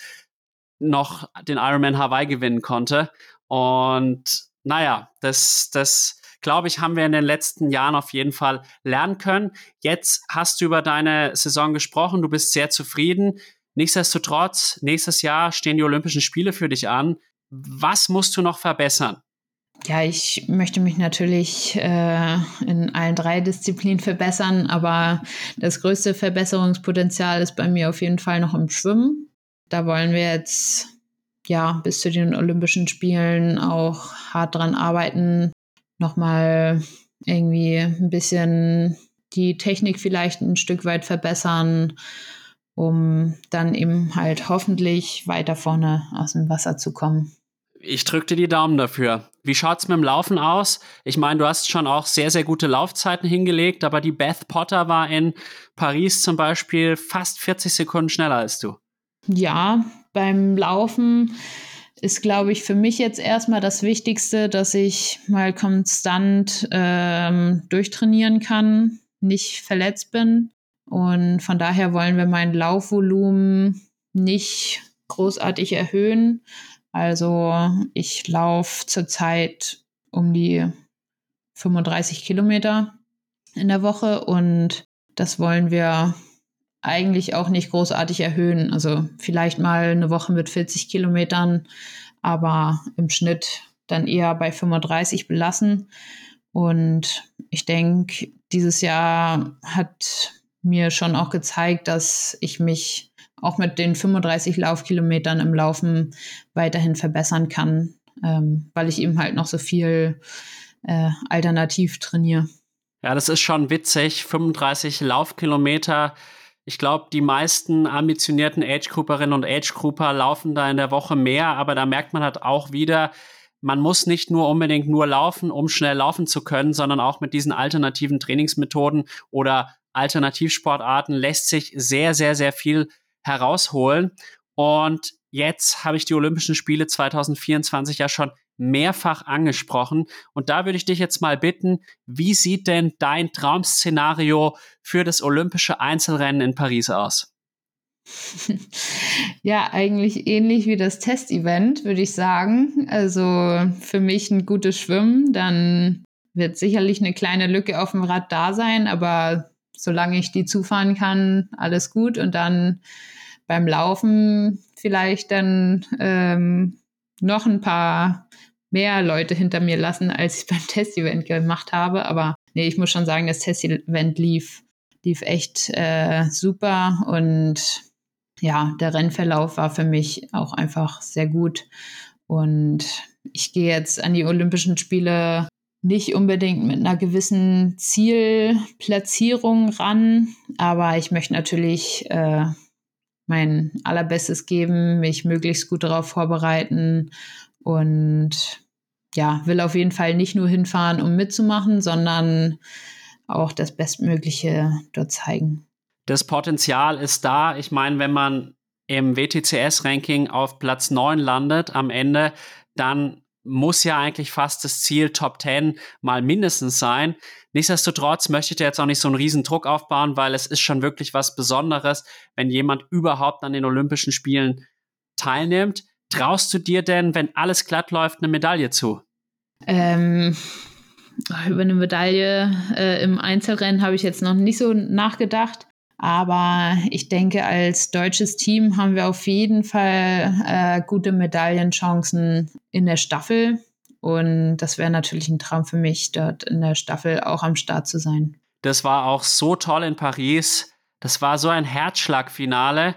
noch den Ironman Hawaii gewinnen konnte. Und naja, das, das glaube ich, haben wir in den letzten Jahren auf jeden Fall lernen können. Jetzt hast du über deine Saison gesprochen, du bist sehr zufrieden. Nichtsdestotrotz, nächstes Jahr stehen die Olympischen Spiele für dich an. Was musst du noch verbessern? Ja, ich möchte mich natürlich äh, in allen drei Disziplinen verbessern, aber das größte Verbesserungspotenzial ist bei mir auf jeden Fall noch im Schwimmen. Da wollen wir jetzt ja bis zu den Olympischen Spielen auch hart dran arbeiten, nochmal irgendwie ein bisschen die Technik vielleicht ein Stück weit verbessern, um dann eben halt hoffentlich weiter vorne aus dem Wasser zu kommen. Ich drücke dir die Daumen dafür. Wie schaut's mit dem Laufen aus? Ich meine, du hast schon auch sehr, sehr gute Laufzeiten hingelegt, aber die Beth Potter war in Paris zum Beispiel fast 40 Sekunden schneller als du. Ja, beim Laufen ist, glaube ich, für mich jetzt erstmal das Wichtigste, dass ich mal konstant ähm, durchtrainieren kann, nicht verletzt bin. Und von daher wollen wir mein Laufvolumen nicht großartig erhöhen. Also ich laufe zurzeit um die 35 Kilometer in der Woche und das wollen wir eigentlich auch nicht großartig erhöhen. Also vielleicht mal eine Woche mit 40 Kilometern, aber im Schnitt dann eher bei 35 belassen. Und ich denke, dieses Jahr hat mir schon auch gezeigt, dass ich mich auch mit den 35 Laufkilometern im Laufen weiterhin verbessern kann, ähm, weil ich eben halt noch so viel äh, alternativ trainiere. Ja, das ist schon witzig. 35 Laufkilometer ich glaube, die meisten ambitionierten Age-Grouperinnen und Age-Grouper laufen da in der Woche mehr, aber da merkt man halt auch wieder, man muss nicht nur unbedingt nur laufen, um schnell laufen zu können, sondern auch mit diesen alternativen Trainingsmethoden oder Alternativsportarten lässt sich sehr, sehr, sehr viel herausholen. Und jetzt habe ich die Olympischen Spiele 2024 ja schon mehrfach angesprochen. Und da würde ich dich jetzt mal bitten, wie sieht denn dein Traum-Szenario für das Olympische Einzelrennen in Paris aus? [LAUGHS] Ja, eigentlich ähnlich wie das Testevent, würde ich sagen. Also für mich ein gutes Schwimmen, dann wird sicherlich eine kleine Lücke auf dem Rad da sein, aber solange ich die zufahren kann, alles gut. Und dann beim Laufen vielleicht dann ähm, noch ein paar mehr Leute hinter mir lassen, als ich [LAUGHS] beim Test-Event gemacht habe. Aber nee, ich muss schon sagen, das Test-Event lief, lief echt äh, super und ja, der Rennverlauf war für mich auch einfach sehr gut. Und ich gehe jetzt an die Olympischen Spiele nicht unbedingt mit einer gewissen Zielplatzierung ran, aber ich möchte natürlich äh, mein allerbestes geben, mich möglichst gut darauf vorbereiten und ja, will auf jeden Fall nicht nur hinfahren, um mitzumachen, sondern auch das Bestmögliche dort zeigen. Das Potenzial ist da. Ich meine, wenn man im WTCS-Ranking auf Platz 9 landet am Ende, dann muss ja eigentlich fast das Ziel Top 10 mal mindestens sein. Nichtsdestotrotz möchte ich jetzt auch nicht so einen riesen Druck aufbauen, weil es ist schon wirklich was Besonderes, wenn jemand überhaupt an den Olympischen Spielen teilnimmt. Traust du dir denn, wenn alles glatt läuft, eine Medaille zu? Ähm, über eine Medaille äh, im Einzelrennen habe ich jetzt noch nicht so nachgedacht. Aber ich denke, als deutsches Team haben wir auf jeden Fall äh, gute Medaillenchancen in der Staffel. Und das wäre natürlich ein Traum für mich, dort in der Staffel auch am Start zu sein. Das war auch so toll in Paris. Das war so ein Herzschlagfinale.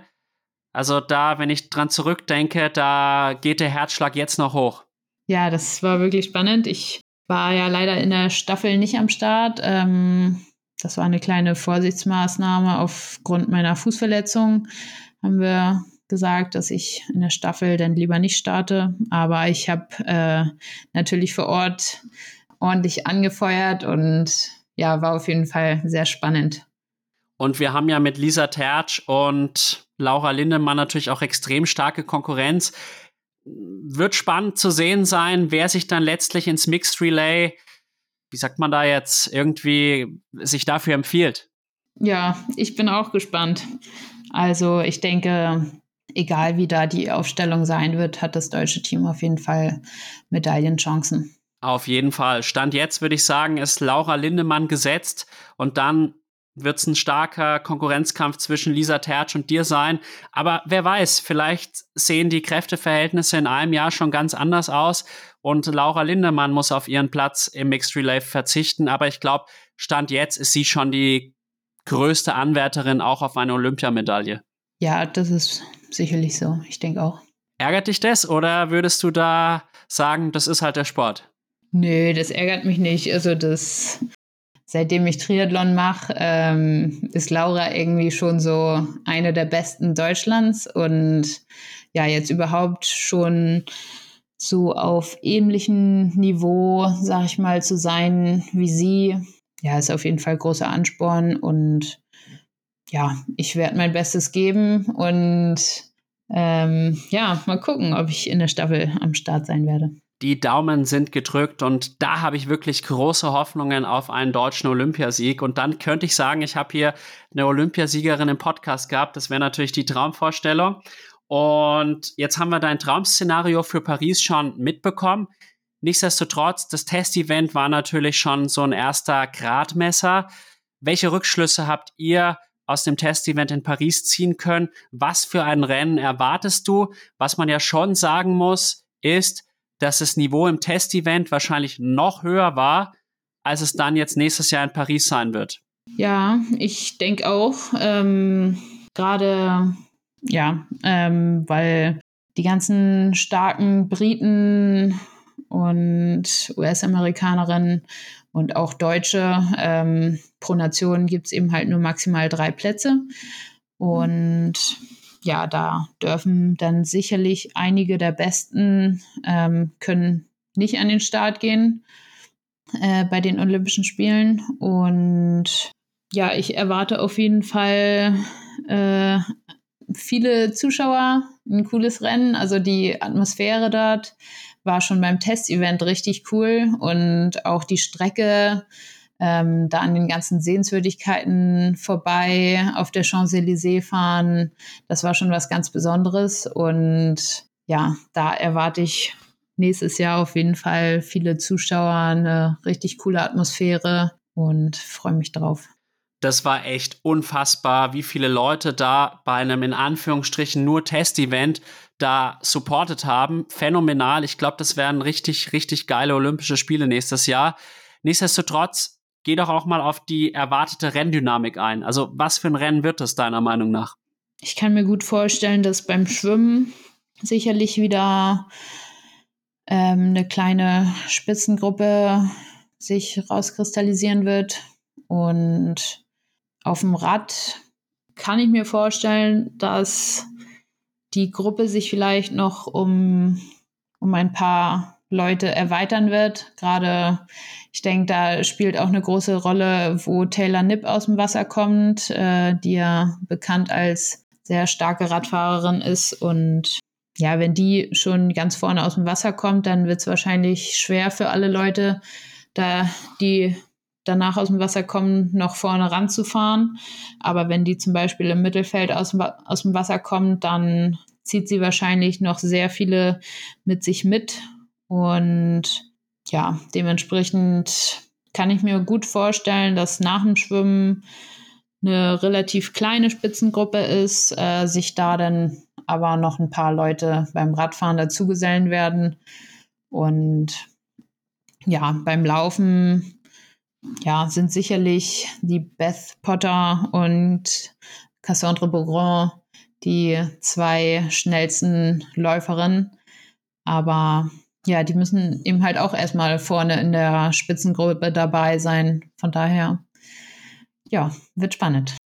Also da, wenn ich dran zurückdenke, da geht der Herzschlag jetzt noch hoch. Ja, das war wirklich spannend. Ich war ja leider in der Staffel nicht am Start. Ähm, das war eine kleine Vorsichtsmaßnahme aufgrund meiner Fußverletzung. Haben wir gesagt, dass ich in der Staffel dann lieber nicht starte. Aber ich habe äh, natürlich vor Ort ordentlich angefeuert und ja, war auf jeden Fall sehr spannend. Und wir haben ja mit Lisa Tertsch und Laura Lindemann natürlich auch extrem starke Konkurrenz. Wird spannend zu sehen sein, wer sich dann letztlich ins Mixed Relay wie sagt man da jetzt, irgendwie sich dafür empfiehlt. Ja, ich bin auch gespannt. Also ich denke, egal wie da die Aufstellung sein wird, hat das deutsche Team auf jeden Fall Medaillenchancen. Auf jeden Fall. Stand jetzt würde ich sagen, ist Laura Lindemann gesetzt und dann wird es ein starker Konkurrenzkampf zwischen Lisa Tertsch und dir sein. Aber wer weiß, vielleicht sehen die Kräfteverhältnisse in einem Jahr schon ganz anders aus und Laura Lindemann muss auf ihren Platz im Mixed Relay verzichten. Aber ich glaube, Stand jetzt ist sie schon die größte Anwärterin auch auf eine Olympiamedaille. Ja, das ist sicherlich so. Ich denke auch. Ärgert dich das oder würdest du da sagen, das ist halt der Sport? Nö, das ärgert mich nicht. Also das seitdem ich Triathlon mache, ähm, ist Laura irgendwie schon so eine der besten Deutschlands und ja, jetzt überhaupt schon so auf ähnlichem Niveau, sag ich mal, zu sein wie sie, ja, ist auf jeden Fall großer Ansporn und ja, ich werde mein Bestes geben und ähm, ja, mal gucken, ob ich in der Staffel am Start sein werde. Die Daumen sind gedrückt und da habe ich wirklich große Hoffnungen auf einen deutschen Olympiasieg. Und dann könnte ich sagen, ich habe hier eine Olympiasiegerin im Podcast gehabt. Das wäre natürlich die Traumvorstellung. Und jetzt haben wir dein Traumszenario für Paris schon mitbekommen. Nichtsdestotrotz, das Testevent war natürlich schon so ein erster Gradmesser. Welche Rückschlüsse habt ihr aus dem Testevent in Paris ziehen können? Was für ein Rennen erwartest du? Was man ja schon sagen muss, ist, dass das Niveau im Testevent wahrscheinlich noch höher war, als es dann jetzt nächstes Jahr in Paris sein wird. Ja, ich denke auch. Ähm, Gerade, ja, ähm, weil die ganzen starken Briten und US-Amerikanerinnen und auch Deutsche ähm, pro Nation gibt es eben halt nur maximal drei Plätze. Und ja, da dürfen dann sicherlich einige der Besten ähm, können nicht an den Start gehen äh, bei den Olympischen Spielen. Und ja, ich erwarte auf jeden Fall äh, viele Zuschauer, ein cooles Rennen. Also die Atmosphäre dort war schon beim Testevent richtig cool und auch die Strecke ähm, da an den ganzen Sehenswürdigkeiten vorbei, auf der Champs-Élysées fahren. Das war schon was ganz Besonderes. Und ja, da erwarte ich nächstes Jahr auf jeden Fall viele Zuschauer, eine richtig coole Atmosphäre und freue mich drauf. das war echt unfassbar, wie viele Leute da bei einem in Anführungsstrichen nur Test-Event da supportet haben. Phänomenal. Ich glaube, das werden richtig, richtig geile Olympische Spiele nächstes Jahr. Nichtsdestotrotz, geh doch auch mal auf die erwartete Renndynamik ein. Also, was für ein Rennen wird es deiner Meinung nach? Ich kann mir gut vorstellen, dass beim Schwimmen sicherlich wieder ähm, eine kleine Spitzengruppe sich rauskristallisieren wird. Und auf dem Rad kann ich mir vorstellen, dass die Gruppe sich vielleicht noch um, um ein paar Leute erweitern wird. Gerade, ich denke, da spielt auch eine große Rolle, wo Taylor Nipp aus dem Wasser kommt, äh, die ja bekannt als sehr starke Radfahrerin ist. Und ja, wenn die schon ganz vorne aus dem Wasser kommt, dann wird es wahrscheinlich schwer für alle Leute, da die danach aus dem Wasser kommen, noch vorne ranzufahren. Aber wenn die zum Beispiel im Mittelfeld aus dem, aus dem Wasser kommt, dann zieht sie wahrscheinlich noch sehr viele mit sich mit. Und ja, dementsprechend kann ich mir gut vorstellen, dass nach dem Schwimmen eine relativ kleine Spitzengruppe ist, äh, sich da dann aber noch ein paar Leute beim Radfahren dazugesellen werden. Und ja, beim Laufen ja, sind sicherlich die Beth Potter und Cassandre Beaugrand die zwei schnellsten Läuferinnen. Aber ja, die müssen eben halt auch erstmal vorne in der Spitzengruppe dabei sein. Von daher, ja, wird spannend.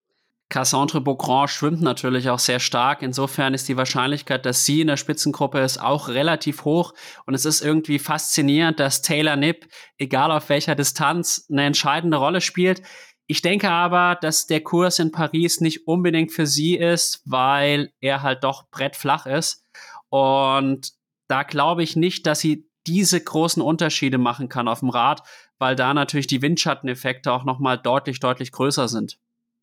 Cassandre Beaugrand schwimmt natürlich auch sehr stark. Insofern ist die Wahrscheinlichkeit, dass sie in der Spitzengruppe ist, auch relativ hoch. Und es ist irgendwie faszinierend, dass Taylor Nipp, egal auf welcher Distanz, eine entscheidende Rolle spielt. Ich denke aber, dass der Kurs in Paris nicht unbedingt für sie ist, weil er halt doch brettflach ist. Und da glaube ich nicht, dass sie diese großen Unterschiede machen kann auf dem Rad, weil da natürlich die Windschatteneffekte auch noch mal deutlich, deutlich größer sind.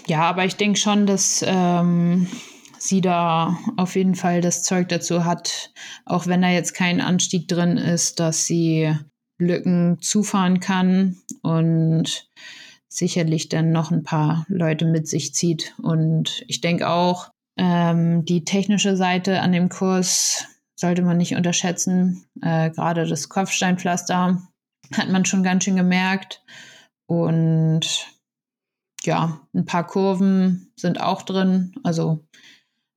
Ja, aber ich denke schon, dass ähm, sie da auf jeden Fall das Zeug dazu hat, auch wenn da jetzt kein Anstieg drin ist, dass sie Lücken zufahren kann und sicherlich dann noch ein paar Leute mit sich zieht. Und ich denke auch, ähm, die technische Seite an dem Kurs sollte man nicht unterschätzen. Äh, Gerade das Kopfsteinpflaster hat man schon ganz schön gemerkt. Und ja, ein paar Kurven sind auch drin. Also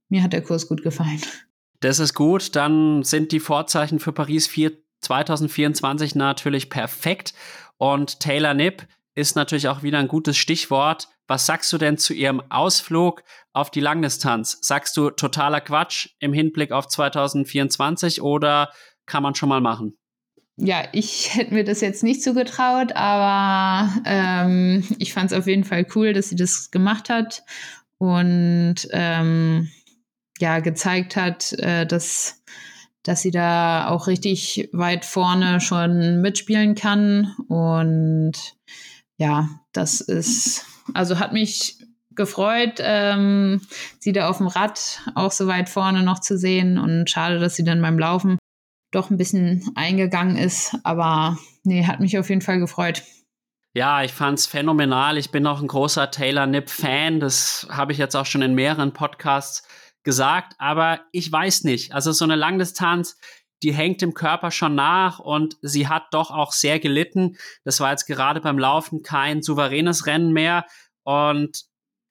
mir hat der Kurs gut gefallen. Das ist gut. Dann sind die Vorzeichen für Paris 4 2024 natürlich perfekt. Und Taylor Nipp ist natürlich auch wieder ein gutes Stichwort. Was sagst du denn zu ihrem Ausflug auf die Langdistanz? Sagst du totaler Quatsch im Hinblick auf 2024 oder kann man schon mal machen? ja, ich [LAUGHS] hätte mir das jetzt nicht so getraut, aber ähm, ich fand es auf jeden Fall cool, dass sie das gemacht hat und ähm, ja, gezeigt hat, äh, dass, dass sie da auch richtig weit vorne schon mitspielen kann. Und ja, das ist, also hat mich gefreut, ähm, sie da auf dem Rad auch so weit vorne noch zu sehen. Und schade, dass sie dann beim Laufen doch ein bisschen eingegangen ist. Aber nee, hat mich auf jeden Fall gefreut. Ja, ich fand's phänomenal. Ich bin auch ein großer Taylor Nipp-Fan. Das habe ich jetzt auch schon in mehreren Podcasts gesagt. Aber ich weiß nicht. Also so eine Langdistanz, die hängt dem Körper schon nach und sie hat doch auch sehr gelitten. Das war jetzt gerade beim Laufen kein souveränes Rennen mehr. Und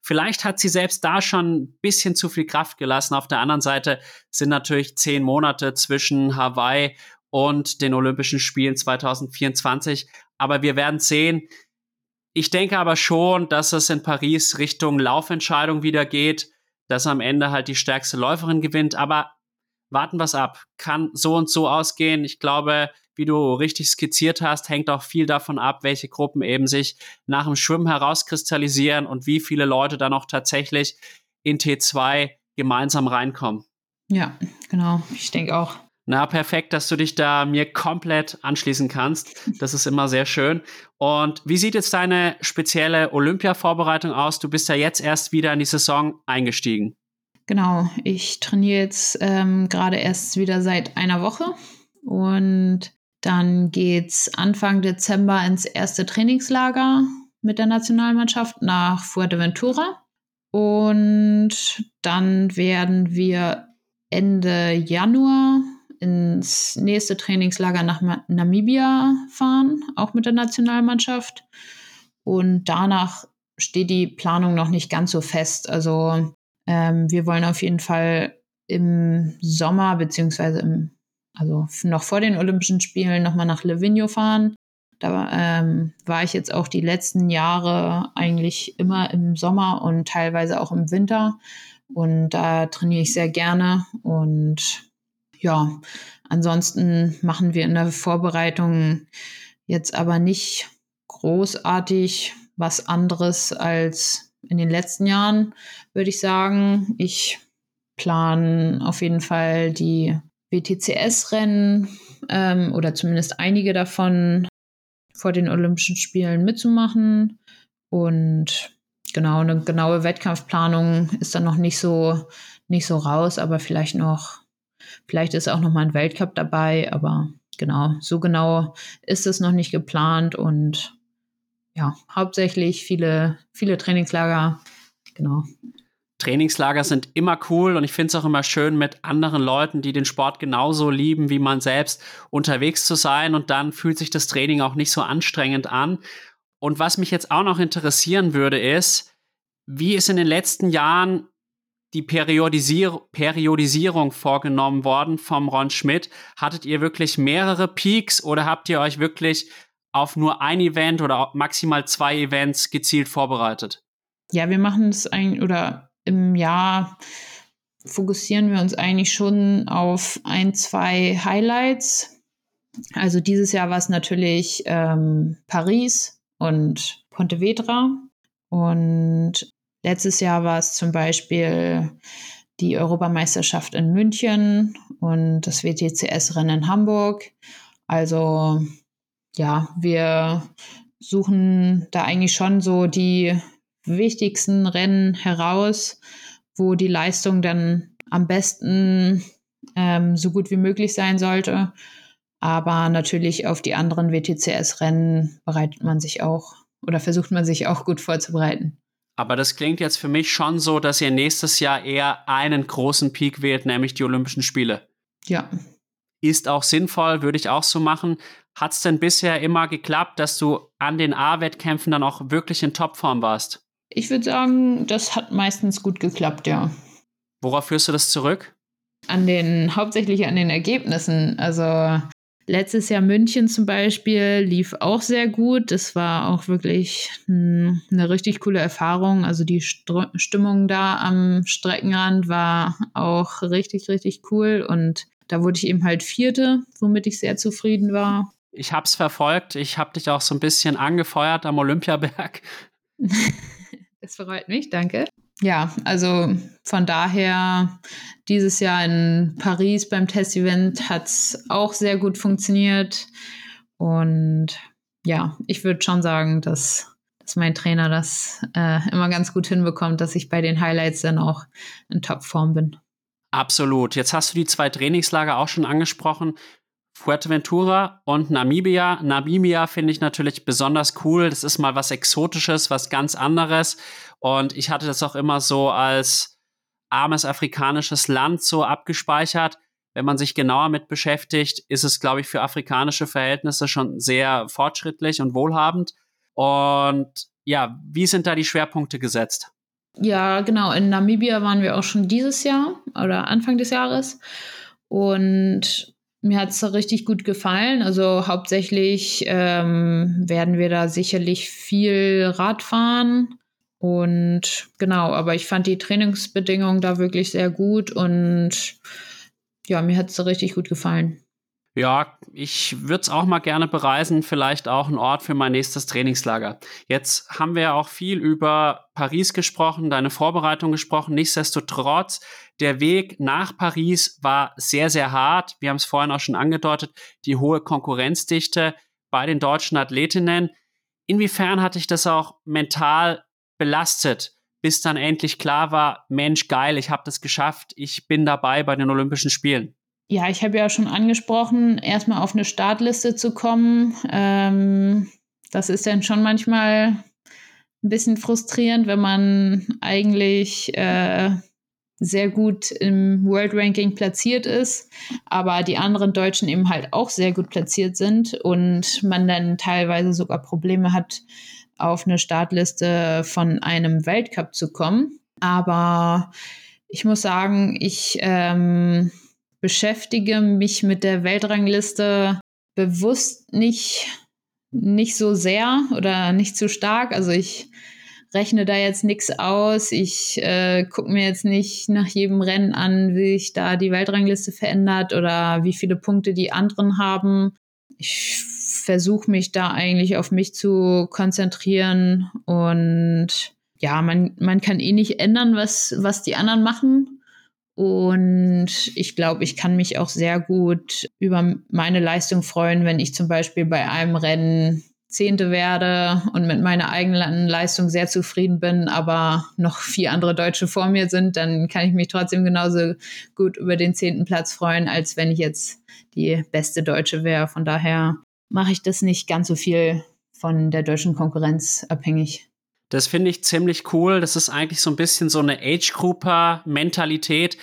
Vielleicht hat sie selbst da schon ein bisschen zu viel Kraft gelassen. Auf der anderen Seite sind natürlich zehn Monate zwischen Hawaii und den Olympischen Spielen 2024. Aber wir werden sehen. Ich denke aber schon, dass es in Paris Richtung Laufentscheidung wieder geht, dass am Ende halt die stärkste Läuferin gewinnt. Aber warten wir es ab. Kann so und so ausgehen. Ich glaube, wie du richtig skizziert hast, hängt auch viel davon ab, welche Gruppen eben sich nach dem Schwimmen herauskristallisieren und wie viele Leute dann auch tatsächlich in T2 gemeinsam reinkommen. Ja, genau. Ich denke auch. Na, perfekt, dass du dich da mir komplett anschließen kannst. Das ist immer sehr schön. Und wie sieht jetzt deine spezielle Olympia-Vorbereitung aus? Du bist ja jetzt erst wieder in die Saison eingestiegen. Genau, ich trainiere jetzt ähm, gerade erst wieder seit einer Woche und dann geht's Anfang Dezember ins erste Trainingslager mit der Nationalmannschaft nach Fuerteventura. Und dann werden wir Ende Januar ins nächste Trainingslager nach Namibia fahren, auch mit der Nationalmannschaft. Und danach steht die Planung noch nicht ganz so fest. Also ähm, wir wollen auf jeden Fall im Sommer, beziehungsweise im, also noch vor den Olympischen Spielen, nochmal nach Livigno fahren. Da ähm, war ich jetzt auch die letzten Jahre eigentlich immer im Sommer und teilweise auch im Winter. Und da trainiere ich sehr gerne. Und ja, ansonsten machen wir in der Vorbereitung jetzt aber nicht großartig was anderes als in den letzten Jahren, würde ich sagen. Ich plane auf jeden Fall die WTCS-Rennen ähm, oder zumindest einige davon vor den Olympischen Spielen mitzumachen. Und genau, eine genaue Wettkampfplanung ist dann noch nicht so, nicht so raus, aber vielleicht noch, vielleicht ist auch noch mal ein Weltcup dabei, aber genau, so genau ist es noch nicht geplant und ja, hauptsächlich viele, viele Trainingslager, genau. Trainingslager sind immer cool und ich finde es auch immer schön, mit anderen Leuten, die den Sport genauso lieben wie man selbst, unterwegs zu sein und dann fühlt sich das Training auch nicht so anstrengend an. Und was mich jetzt auch noch interessieren würde, ist, wie ist in den letzten Jahren die Periodisier Periodisierung vorgenommen worden vom Ron Schmidt? Hattet ihr wirklich mehrere Peaks oder habt ihr euch wirklich auf nur ein Event oder maximal zwei Events gezielt vorbereitet? Ja, wir machen es eigentlich oder im Jahr fokussieren wir uns eigentlich schon auf ein, zwei Highlights. Also dieses Jahr war es natürlich ähm, Paris und Pontevedra. Und letztes Jahr war es zum Beispiel die Europameisterschaft in München und das WTCS-Rennen in Hamburg. Also ja, wir suchen da eigentlich schon so die wichtigsten Rennen heraus, wo die Leistung dann am besten ähm, so gut wie möglich sein sollte. Aber natürlich auf die anderen WTCS-Rennen bereitet man sich auch oder versucht man sich auch gut vorzubereiten. Aber das klingt jetzt für mich schon so, dass ihr nächstes Jahr eher einen großen Peak wählt, nämlich die Olympischen Spiele. Ja. Ist auch sinnvoll, würde ich auch so machen. Hat es denn bisher immer geklappt, dass du an den A-Wettkämpfen dann auch wirklich in Topform warst? Ich würde sagen, das hat meistens gut geklappt, ja. Worauf führst du das zurück? An den, hauptsächlich an den Ergebnissen. Also letztes Jahr München zum Beispiel lief auch sehr gut. Das war auch wirklich eine richtig coole Erfahrung. Also die Str Stimmung da am Streckenrand war auch richtig, richtig cool. Und da wurde ich eben halt Vierte, womit ich sehr zufrieden war. Ich habe es verfolgt. Ich habe dich auch so ein bisschen angefeuert am Olympiaberg. [LAUGHS] Das freut mich, danke. Ja, also von daher, dieses Jahr in Paris beim Testevent hat es auch sehr gut funktioniert. Und ja, ich würde schon sagen, dass, dass mein Trainer das äh, immer ganz gut hinbekommt, dass ich bei den Highlights dann auch in Topform bin. Absolut. Jetzt hast du die zwei Trainingslager auch schon angesprochen. Fuerteventura und Namibia. Namibia finde ich natürlich besonders cool. Das ist mal was Exotisches, was ganz anderes. Und ich hatte das auch immer so als armes afrikanisches Land so abgespeichert. Wenn man sich genauer mit beschäftigt, ist es, glaube ich, für afrikanische Verhältnisse schon sehr fortschrittlich und wohlhabend. Und ja, wie sind da die Schwerpunkte gesetzt? Ja, genau. In Namibia waren wir auch schon dieses Jahr oder Anfang des Jahres. Und mir hat es richtig gut gefallen. Also hauptsächlich ähm, werden wir da sicherlich viel Rad fahren. Und genau, aber ich fand die Trainingsbedingungen da wirklich sehr gut und ja, mir hat es richtig gut gefallen. Ja, ich würde es auch mal gerne bereisen, vielleicht auch ein Ort für mein nächstes Trainingslager. Jetzt haben wir auch viel über Paris gesprochen, deine Vorbereitung gesprochen. Nichtsdestotrotz, der Weg nach Paris war sehr, sehr hart. Wir haben es vorhin auch schon angedeutet, die hohe Konkurrenzdichte bei den deutschen Athletinnen. Inwiefern hatte ich das auch mental belastet, bis dann endlich klar war, Mensch, geil, ich habe das geschafft, ich bin dabei bei den Olympischen Spielen? ja, ich habe ja schon angesprochen, erstmal auf eine Startliste zu kommen. Ähm, das ist dann schon manchmal ein bisschen frustrierend, wenn man eigentlich äh, sehr gut im World Ranking platziert ist, aber die anderen Deutschen eben halt auch sehr gut platziert sind und man dann teilweise sogar Probleme hat, auf eine Startliste von einem Weltcup zu kommen. Aber ich muss sagen, ich ähm, beschäftige mich mit der Weltrangliste bewusst nicht, nicht so sehr oder nicht so stark. Also ich rechne da jetzt nichts aus. Ich äh, gucke mir jetzt nicht nach jedem Rennen an, wie sich da die Weltrangliste verändert oder wie viele Punkte die anderen haben. Ich versuche mich da eigentlich auf mich zu konzentrieren und ja, man, man kann eh nicht ändern, was, was die anderen machen. Und ich glaube, ich kann mich auch sehr gut über meine Leistung freuen, wenn ich zum Beispiel bei einem Rennen Zehnte werde und mit meiner eigenen Leistung sehr zufrieden bin, aber noch vier andere Deutsche vor mir sind, dann kann ich mich trotzdem genauso gut über den zehnten Platz freuen, als wenn ich jetzt die beste Deutsche wäre. Von daher mache ich das nicht ganz so viel von der deutschen Konkurrenz abhängig. Das finde ich ziemlich cool. Das ist eigentlich so ein bisschen so eine Age-Grouper-Mentalität.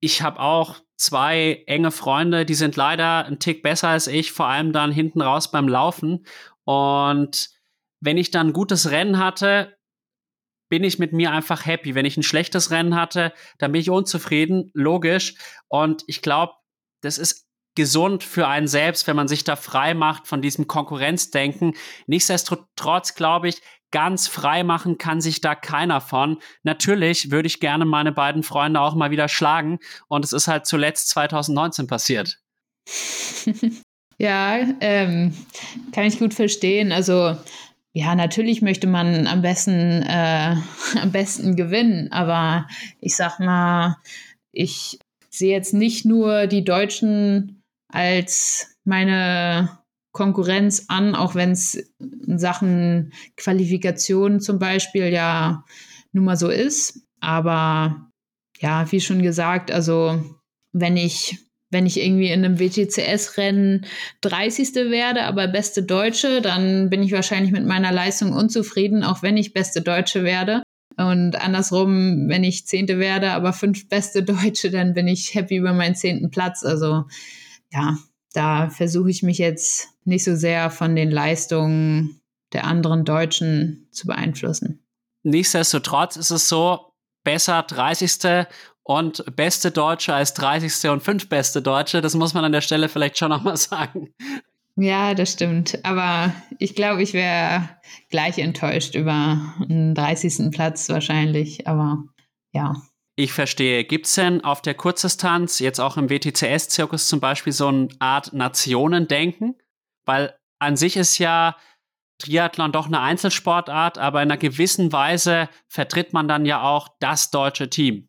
Ich habe auch zwei enge Freunde, die sind leider ein Tick besser als ich, vor allem dann hinten raus beim Laufen. Und wenn ich dann ein gutes Rennen hatte, bin ich mit mir einfach happy. Wenn ich ein schlechtes Rennen hatte, dann bin ich unzufrieden, logisch. Und ich glaube, das ist gesund für einen selbst, wenn man sich da frei macht von diesem Konkurrenzdenken. Nichtsdestotrotz glaube ich, ganz frei machen kann sich da keiner von. Natürlich würde ich gerne meine beiden Freunde auch mal wieder schlagen und es ist halt zuletzt 2019 passiert. [LAUGHS] Ja, ähm, kann ich gut verstehen. Also ja, natürlich möchte man am besten, äh, [LAUGHS] am besten gewinnen, aber ich sag mal, ich sehe jetzt nicht nur die Deutschen als meine Konkurrenz an, auch wenn es in Sachen Qualifikation zum Beispiel ja nun mal so ist. Aber ja, wie schon gesagt, also wenn ich wenn ich irgendwie in einem WTCS-Rennen 30. werde, aber beste Deutsche, dann bin ich wahrscheinlich mit meiner Leistung unzufrieden, auch wenn ich beste Deutsche werde. Und andersrum, wenn ich Zehnte werde, aber fünf beste Deutsche, dann bin ich happy über meinen zehnten Platz. Also ja, da versuche ich mich jetzt nicht so sehr von den Leistungen der anderen Deutschen zu beeinflussen. Nichtsdestotrotz ist es so, besser 30 und beste Deutsche als 30. und fünf beste Deutsche. Das muss man an der Stelle vielleicht schon [LAUGHS] nochmal sagen. Ja, das stimmt. Aber ich glaube, ich wäre gleich enttäuscht über einen 30. Platz wahrscheinlich. Aber ja. Ich verstehe. Gibt es denn auf der Kurzdistanz, jetzt auch im WTCS-Zirkus zum Beispiel, so eine Art Nationendenken? Weil an sich ist ja Triathlon doch eine Einzelsportart, aber in einer gewissen Weise vertritt man dann ja auch das deutsche Team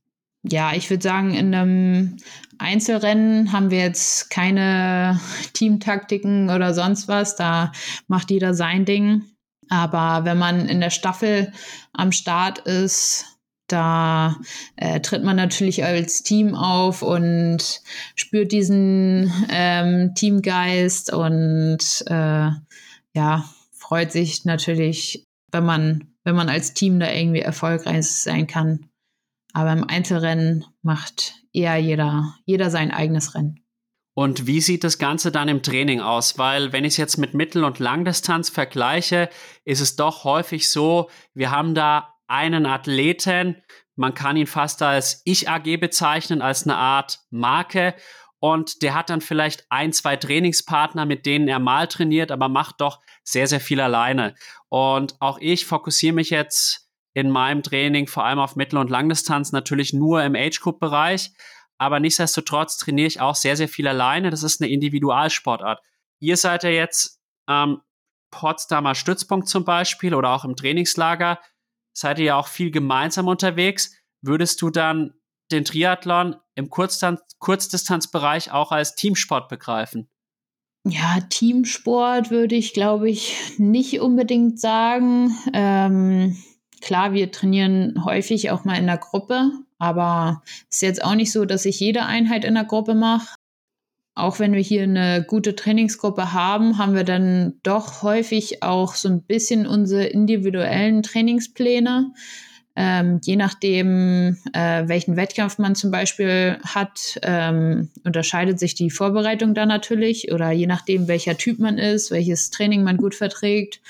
ja, ich würde sagen, in einem Einzelrennen haben wir jetzt keine [LAUGHS] Teamtaktiken oder sonst was. Da macht jeder sein Ding. Aber wenn man in der Staffel am Start ist, da äh, tritt man natürlich als Team auf und spürt diesen ähm, Teamgeist und äh, ja, freut sich natürlich, wenn man, wenn man als Team da irgendwie erfolgreich sein kann. Aber im Einzelrennen macht eher jeder, jeder sein eigenes Rennen. Und wie sieht das Ganze dann im Training aus? Weil wenn ich es jetzt mit Mittel- und Langdistanz vergleiche, ist es doch häufig so, wir haben da einen Athleten, man kann ihn fast als Ich-AG bezeichnen, als eine Art Marke. Und der hat dann vielleicht ein, zwei Trainingspartner, mit denen er mal trainiert, aber macht doch sehr, sehr viel alleine. Und auch ich fokussiere mich jetzt in meinem Training, vor allem auf Mittel- und Langdistanz, natürlich nur im Age-Group-Bereich. Aber nichtsdestotrotz trainiere ich auch sehr, sehr viel alleine. Das ist eine Individualsportart. Ihr seid ja jetzt ähm, Potsdamer Stützpunkt zum Beispiel oder auch im Trainingslager. Seid ihr ja auch viel gemeinsam unterwegs. Würdest du dann den Triathlon im Kurzdistanz Kurzdistanzbereich auch als Teamsport begreifen? Ja, Teamsport würde ich, glaube ich, nicht unbedingt sagen. Ähm, Klar, wir trainieren häufig auch mal in der Gruppe, aber es ist jetzt auch nicht so, dass ich jede Einheit in der Gruppe mache. auch wenn wir hier eine gute Trainingsgruppe haben, haben wir dann doch häufig auch so ein bisschen unsere individuellen Trainingspläne. Ähm, je nachdem, äh, welchen Wettkampf man zum Beispiel hat, ähm, unterscheidet sich die Vorbereitung da natürlich. Oder je nachdem, welcher Typ man ist, welches Training man gut verträgt,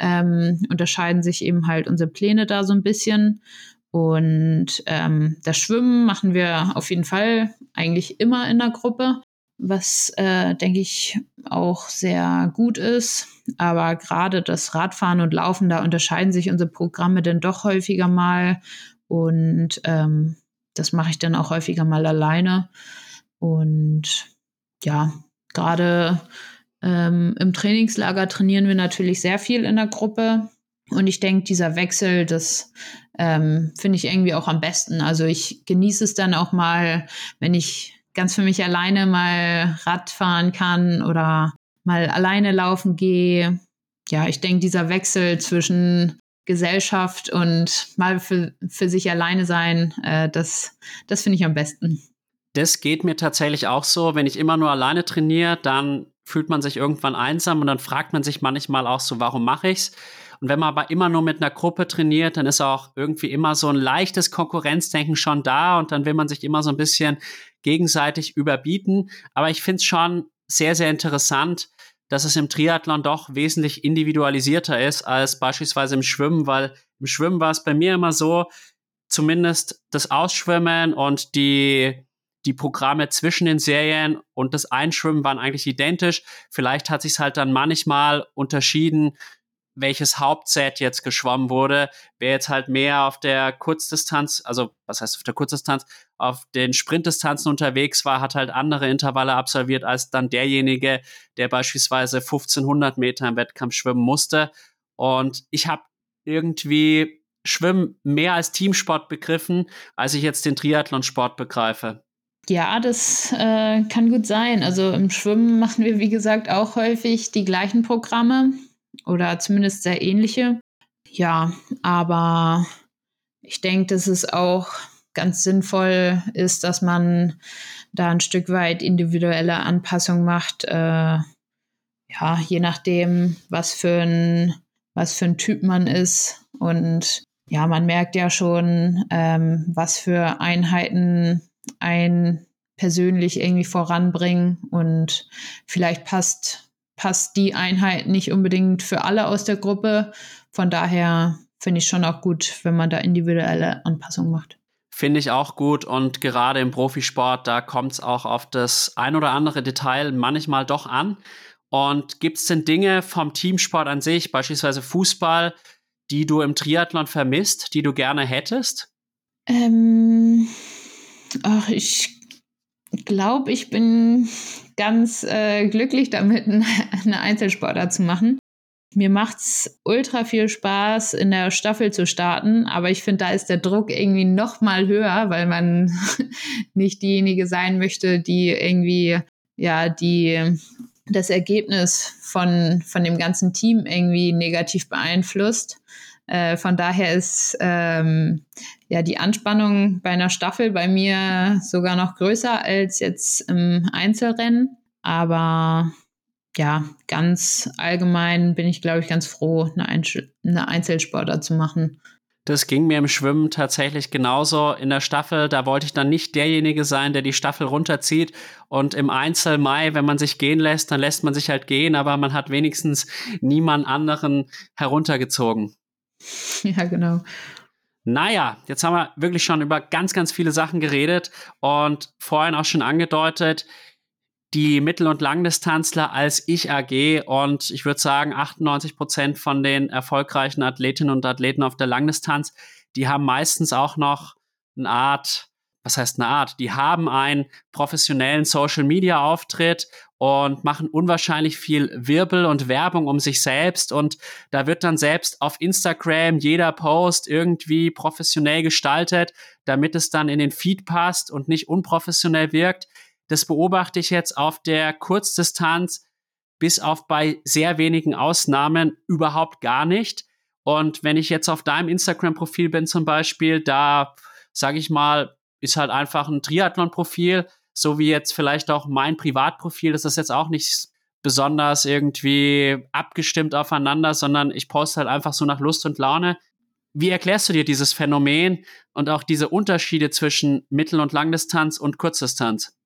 ähm, unterscheiden sich eben halt unsere Pläne da so ein bisschen. Und ähm, das Schwimmen machen wir auf jeden Fall eigentlich immer in der Gruppe, was, äh, denke ich, auch sehr gut ist. Aber gerade das Radfahren und Laufen, da unterscheiden sich unsere Programme dann doch häufiger mal. Und ähm, das mache ich dann auch häufiger mal alleine. Und ja, gerade ähm, im Trainingslager trainieren wir natürlich sehr viel in der Gruppe. Und ich denke, dieser Wechsel, das ähm, finde ich irgendwie auch am besten. Also ich genieße es dann auch mal, wenn ich ganz für mich alleine mal Rad fahren kann oder mal alleine laufen gehe. Ja, ich denke, dieser Wechsel zwischen Gesellschaft und mal für, für sich alleine sein, äh, das, das finde ich am besten. Das geht mir tatsächlich auch so. Wenn ich immer nur alleine trainiere, dann fühlt man sich irgendwann einsam und dann fragt man sich manchmal auch so, warum mache ich's? Und wenn man aber immer nur mit einer Gruppe trainiert, dann ist auch irgendwie immer so ein leichtes Konkurrenzdenken schon da und dann will man sich immer so ein bisschen gegenseitig überbieten. Aber ich finde es schon sehr, sehr interessant, dass es im Triathlon doch wesentlich individualisierter ist als beispielsweise im Schwimmen, weil im Schwimmen war es bei mir immer so, zumindest das Ausschwimmen und die die Programme zwischen den Serien und das Einschwimmen waren eigentlich identisch. Vielleicht hat sich halt dann manchmal unterschieden, welches Hauptset jetzt geschwommen wurde. Wer jetzt halt mehr auf der Kurzdistanz, also was heißt auf der Kurzdistanz, auf den Sprintdistanzen unterwegs war, hat halt andere Intervalle absolviert als dann derjenige, der beispielsweise 1500 Meter im Wettkampf schwimmen musste. Und ich habe irgendwie Schwimmen mehr als Teamsport begriffen, als ich jetzt den Triathlonsport begreife. Ja, das äh, kann gut sein. Also im Schwimmen machen wir, wie gesagt, auch häufig die gleichen Programme oder zumindest sehr ähnliche. Ja, aber ich denke, dass es auch ganz sinnvoll ist, dass man da ein Stück weit individuelle Anpassung macht. Äh, ja, je nachdem, was für ein, was für ein Typ man ist. Und ja, man merkt ja schon, ähm, was für Einheiten ein persönlich irgendwie voranbringen. Und vielleicht passt passt die Einheit nicht unbedingt für alle aus der Gruppe. Von daher finde ich schon auch gut, wenn man da individuelle Anpassungen macht. Finde ich auch gut und gerade im Profisport, da kommt es auch auf das ein oder andere Detail manchmal doch an. Und gibt es denn Dinge vom Teamsport an sich, beispielsweise Fußball, die du im Triathlon vermisst, die du gerne hättest? Ähm, ach, ich glaube, ich bin ganz äh, glücklich damit, [LAUGHS] eine Einzelsportart zu machen. Mir macht's ultra viel Spaß, in der Staffel zu starten, aber ich finde, da ist der Druck irgendwie noch mal höher, weil man [LAUGHS] nicht diejenige sein möchte, die irgendwie ja die das Ergebnis von von dem ganzen Team irgendwie negativ beeinflusst. Äh, von daher ist ähm, ja die Anspannung bei einer Staffel bei mir sogar noch größer als jetzt im Einzelrennen. Aber ja, ganz allgemein bin ich, glaube ich, ganz froh, eine, Einzel eine Einzelsportler zu machen. Das ging mir im Schwimmen tatsächlich genauso in der Staffel. Da wollte ich dann nicht derjenige sein, der die Staffel runterzieht. Und im Einzel Mai, wenn man sich gehen lässt, dann lässt man sich halt gehen, aber man hat wenigstens niemand anderen heruntergezogen. [LAUGHS] Ja, genau. Naja, jetzt haben wir wirklich schon über ganz, ganz viele Sachen geredet und vorhin auch schon angedeutet, die Mittel- und Langdistanzler als Ich AG und ich würde sagen, 98 Prozent von den erfolgreichen Athletinnen und Athleten auf der Langdistanz, die haben meistens auch noch eine Art, was heißt eine Art, die haben einen professionellen Social Media Auftritt und machen unwahrscheinlich viel Wirbel und Werbung um sich selbst und da wird dann selbst auf Instagram jeder Post irgendwie professionell gestaltet, damit es dann in den Feed passt und nicht unprofessionell wirkt. Das beobachte ich jetzt auf der Kurzdistanz bis auf bei sehr wenigen Ausnahmen überhaupt gar nicht. Und wenn ich jetzt auf deinem Instagram-Profil bin zum Beispiel, da sage ich mal, ist halt einfach ein Triathlon-Profil so wie jetzt vielleicht auch mein Privatprofil, das ist jetzt auch nicht besonders irgendwie abgestimmt aufeinander, sondern ich poste halt einfach so nach Lust und Laune. Wie erklärst du dir dieses Phänomen und auch diese Unterschiede zwischen Mittel- und Langdistanz und Kurzdistanz?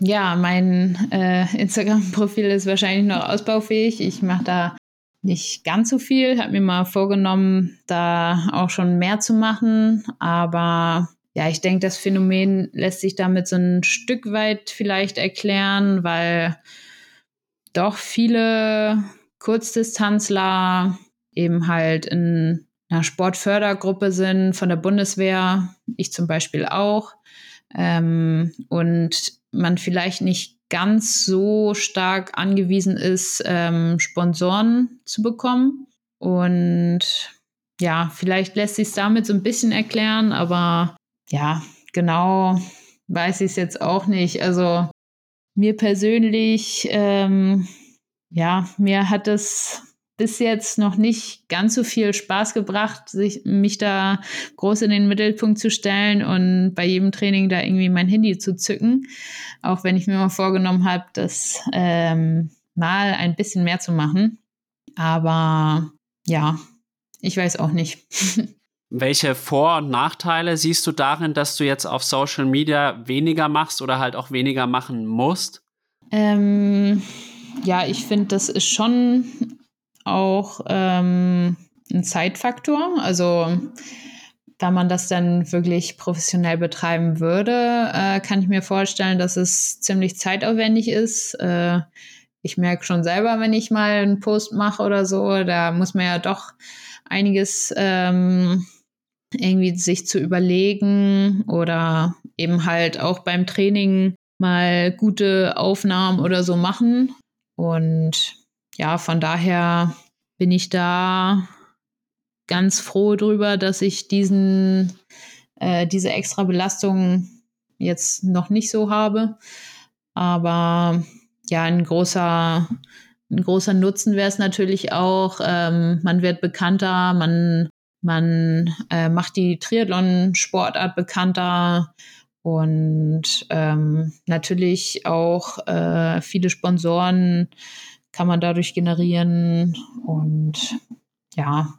Ja, mein äh, Instagram-Profil ist wahrscheinlich noch ausbaufähig. Ich mache da nicht ganz so viel, habe mir mal vorgenommen, da auch schon mehr zu machen. Aber ja, ich denke, das Phänomen lässt sich damit so ein Stück weit vielleicht erklären, weil doch viele Kurzdistanzler eben halt in einer Sportfördergruppe sind von der Bundeswehr, ich zum Beispiel auch. Ähm, und man vielleicht nicht ganz so stark angewiesen ist, ähm, Sponsoren zu bekommen. Und ja, vielleicht lässt sich es damit so ein bisschen erklären, aber ja, genau weiß ich es jetzt auch nicht. Also mir persönlich, ähm, ja, mir hat es bis jetzt noch nicht ganz so viel Spaß gebracht, sich, mich da groß in den Mittelpunkt zu stellen und bei jedem Training da irgendwie mein Handy zu zücken. Auch wenn ich mir mal vorgenommen habe, das ähm, mal ein bisschen mehr zu machen. Aber ja, ich weiß auch nicht. [LAUGHS] Welche Vor- und Nachteile siehst du darin, dass du jetzt auf Social Media weniger machst oder halt auch weniger machen musst? Ähm, ja, ich finde, das ist schon auch ähm, ein Zeitfaktor. Also da man das dann wirklich professionell betreiben würde, äh, kann ich mir vorstellen, dass es ziemlich zeitaufwendig ist. Äh, ich merke schon selber, wenn ich mal einen Post mache oder so, da muss man ja doch einiges ähm, irgendwie sich zu überlegen oder eben halt auch beim Training mal gute Aufnahmen oder so machen. Und ja, von daher bin ich da ganz froh drüber, dass ich diesen, äh, diese extra Belastung jetzt noch nicht so habe. Aber ja, ein großer, ein großer Nutzen wäre es natürlich auch. Ähm, man wird bekannter, man, man äh, macht die Triathlon-Sportart bekannter und ähm, natürlich auch äh, viele Sponsoren kann man dadurch generieren. Und ja,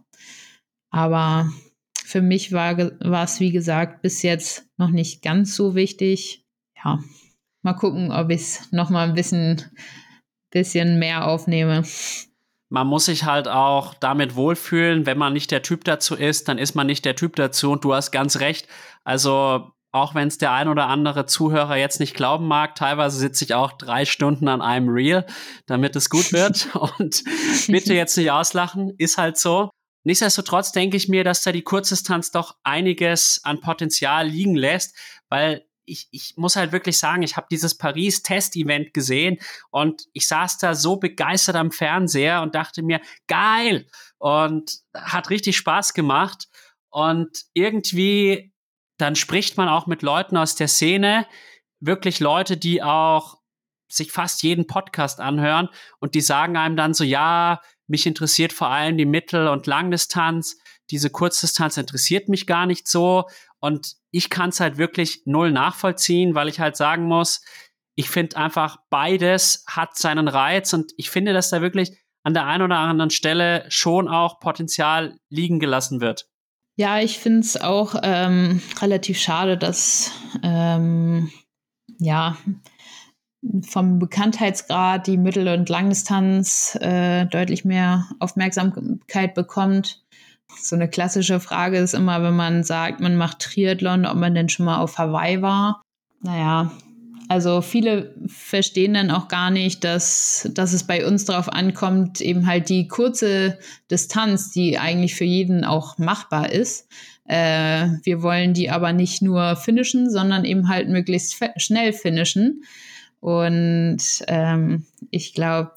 aber für mich war, es, wie gesagt, bis jetzt noch nicht ganz so wichtig. Ja, mal gucken, ob ich es noch mal ein bisschen, bisschen mehr aufnehme. Man muss sich halt auch damit wohlfühlen. Wenn man nicht der Typ dazu ist, dann ist man nicht der Typ dazu. Und du hast ganz recht. Also auch wenn es der ein oder andere Zuhörer jetzt nicht glauben mag, teilweise sitze ich auch drei Stunden an einem Reel, damit es gut wird. [LAUGHS] Und bitte jetzt nicht auslachen, ist halt so. Nichtsdestotrotz denke ich mir, dass da die Kurzdistanz doch einiges an Potenzial liegen lässt, weil ich, ich muss halt wirklich sagen, ich habe dieses Paris-Test-Event gesehen und ich saß da so begeistert am Fernseher und dachte mir, geil! Und hat richtig Spaß gemacht. Und irgendwie dann spricht man auch mit Leuten aus der Szene, wirklich Leute, die auch sich fast jeden Podcast anhören und die sagen einem dann so, ja, mich interessiert vor allem die Mittel- und Langdistanz, diese Kurzdistanz interessiert mich gar nicht so und ich kann es halt wirklich null nachvollziehen, weil ich halt sagen muss, ich finde einfach beides hat seinen Reiz und ich finde, dass da wirklich an der einen oder anderen Stelle schon auch Potenzial liegen gelassen wird. Ja, ich finde es auch ähm, relativ schade, dass ähm, ja vom Bekanntheitsgrad die Mittel- und Langdistanz äh, deutlich mehr Aufmerksamkeit bekommt. So eine klassische Frage ist immer, wenn man sagt, man macht Triathlon, ob man denn schon mal auf Hawaii war. Naja, also viele verstehen dann auch gar nicht, dass, dass es bei uns darauf ankommt, eben halt die kurze Distanz, die eigentlich für jeden auch machbar ist. Äh, wir wollen die aber nicht nur finishen, sondern eben halt möglichst schnell finishen. Und ähm, ich glaube,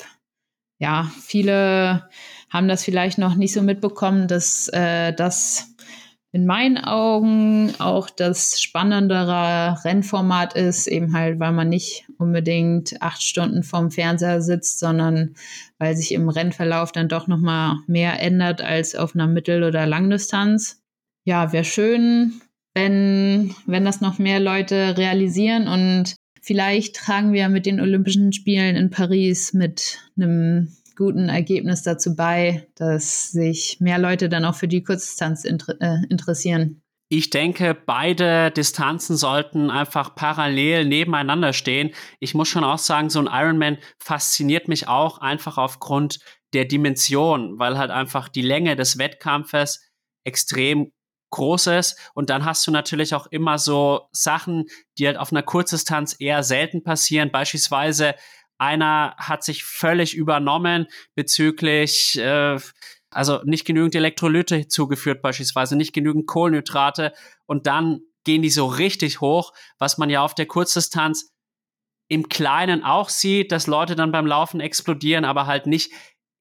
ja, viele haben das vielleicht noch nicht so mitbekommen, dass äh, das in meinen Augen auch das spannendere Rennformat ist, eben halt, weil man nicht unbedingt acht Stunden vorm Fernseher sitzt, sondern weil sich im Rennverlauf dann doch nochmal mehr ändert als auf einer Mittel- oder Langdistanz. Ja, wäre schön, wenn, wenn das noch mehr Leute realisieren und vielleicht tragen wir mit den Olympischen Spielen in Paris mit einem guten Ergebnis dazu bei, dass sich mehr Leute dann auch für die Kurzdistanz inter äh, interessieren. Ich denke, beide Distanzen sollten einfach parallel nebeneinander stehen. Ich muss schon auch sagen, so ein Ironman fasziniert mich auch einfach aufgrund der Dimension, weil halt einfach die Länge des Wettkampfes extrem groß ist. Und dann hast du natürlich auch immer so Sachen, die halt auf einer Kurzdistanz eher selten passieren. Beispielsweise einer hat sich völlig übernommen bezüglich äh, also nicht genügend Elektrolyte zugeführt beispielsweise, nicht genügend Kohlenhydrate und dann gehen die so richtig hoch, was man ja auf der Kurzdistanz im Kleinen auch sieht, dass Leute dann beim Laufen explodieren, aber halt nicht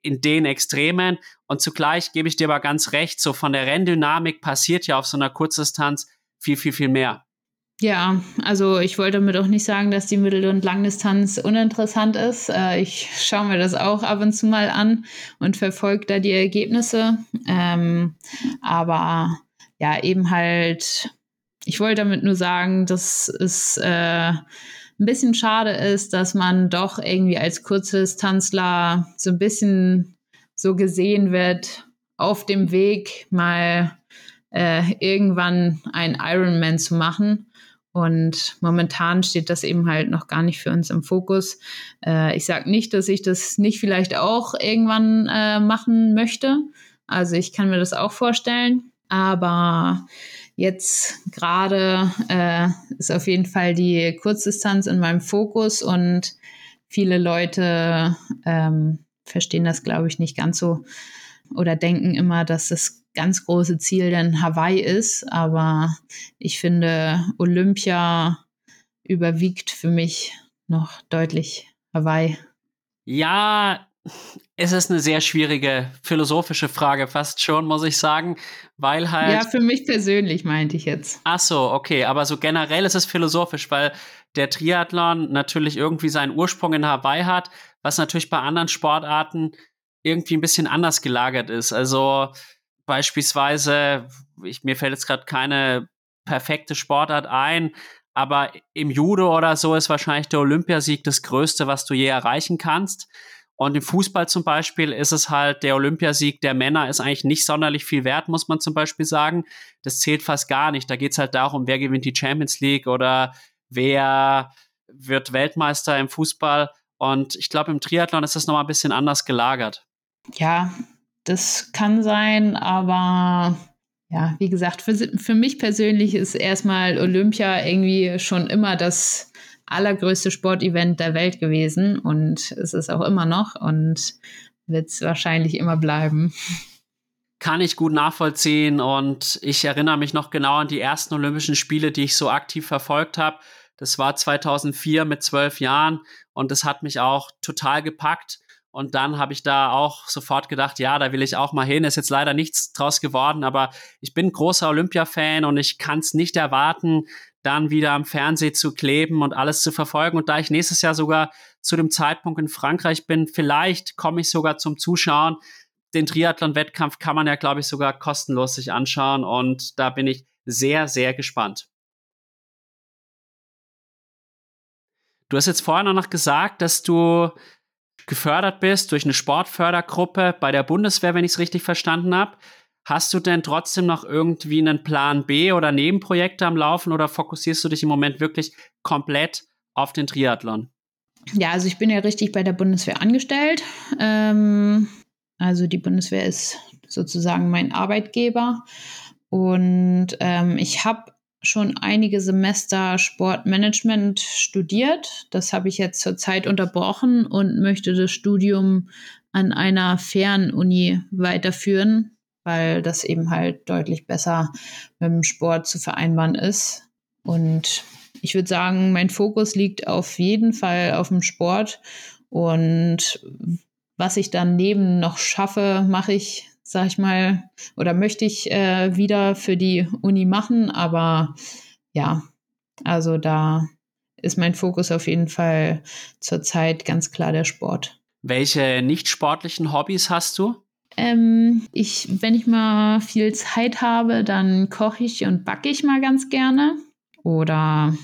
in den Extremen. Und zugleich gebe ich dir aber ganz recht, so von der Renndynamik passiert ja auf so einer Kurzdistanz viel, viel, viel mehr. Ja, also ich wollte damit auch nicht sagen, dass die Mittel- und Langdistanz uninteressant ist. Äh, ich schaue mir das auch ab und zu mal an und verfolge da die Ergebnisse. Ähm, aber ja, eben halt, ich wollte damit nur sagen, dass es äh, ein bisschen schade ist, dass man doch irgendwie als Kurzdistanzler so ein bisschen so gesehen wird auf dem Weg mal äh, irgendwann ein Ironman zu machen. Und momentan steht das eben halt noch gar nicht für uns im Fokus. Äh, ich sage nicht, dass ich das nicht vielleicht auch irgendwann äh, machen möchte. Also ich kann mir das auch vorstellen. Aber jetzt gerade äh, ist auf jeden Fall die Kurzdistanz in meinem Fokus und viele Leute ähm, verstehen das, glaube ich, nicht ganz so oder denken immer, dass es ganz große Ziel dann Hawaii ist. Aber ich finde, Olympia überwiegt für mich noch deutlich Hawaii. Ja, es ist eine sehr schwierige philosophische Frage, fast schon, muss ich sagen, weil halt. Ja, für mich persönlich meinte ich jetzt. Ach so, okay, aber so generell ist es philosophisch, weil der Triathlon natürlich irgendwie seinen Ursprung in Hawaii hat, was natürlich bei anderen Sportarten irgendwie ein bisschen anders gelagert ist. Also beispielsweise, ich, mir fällt jetzt gerade keine perfekte Sportart ein, aber im Judo oder so ist wahrscheinlich der Olympiasieg das Größte, was du je erreichen kannst. Und im Fußball zum Beispiel ist es halt, der Olympiasieg der Männer ist eigentlich nicht sonderlich viel wert, muss man zum Beispiel sagen. Das zählt fast gar nicht. Da geht es halt darum, wer gewinnt die Champions League oder wer wird Weltmeister im Fußball. Und ich glaube, im Triathlon ist das nochmal ein bisschen anders gelagert. Ja, das kann sein, aber ja, wie gesagt, für, für mich persönlich ist erstmal Olympia irgendwie schon immer das allergrößte Sportevent der Welt gewesen und es ist auch immer noch und wird es wahrscheinlich immer bleiben. Kann ich gut nachvollziehen und ich erinnere mich noch genau an die ersten Olympischen Spiele, die ich so aktiv verfolgt habe. Das war 2004 mit zwölf Jahren und das hat mich auch total gepackt. Und dann habe ich da auch sofort gedacht, ja, da will ich auch mal hin. Ist jetzt leider nichts draus geworden, aber ich bin großer Olympia-Fan und ich kann es nicht erwarten, dann wieder am Fernseh zu kleben und alles zu verfolgen. Und da ich nächstes Jahr sogar zu dem Zeitpunkt in Frankreich bin, vielleicht komme ich sogar zum Zuschauen. Den Triathlon-Wettkampf kann man ja, glaube ich, sogar kostenlos sich anschauen. Und da bin ich sehr, sehr gespannt. Du hast jetzt vorher noch gesagt, dass du gefördert bist durch eine Sportfördergruppe bei der Bundeswehr, wenn ich es richtig verstanden habe. Hast du denn trotzdem noch irgendwie einen Plan B oder Nebenprojekte am Laufen oder fokussierst du dich im Moment wirklich komplett auf den Triathlon? Ja, also ich bin ja richtig bei der Bundeswehr angestellt. Ähm, also die Bundeswehr ist sozusagen mein Arbeitgeber. Und ähm, ich habe schon einige Semester Sportmanagement studiert. Das habe ich jetzt zurzeit unterbrochen und möchte das Studium an einer Fernuni weiterführen, weil das eben halt deutlich besser mit dem Sport zu vereinbaren ist. Und ich würde sagen, mein Fokus liegt auf jeden Fall auf dem Sport. Und was ich dann neben noch schaffe, mache ich sag ich mal, oder möchte ich äh, wieder für die Uni machen. Aber ja, also da ist mein Fokus auf jeden Fall zurzeit ganz klar der Sport. Welche nicht sportlichen Hobbys hast du? Ähm, ich, wenn ich mal viel Zeit habe, dann koche ich und backe ich mal ganz gerne. Oder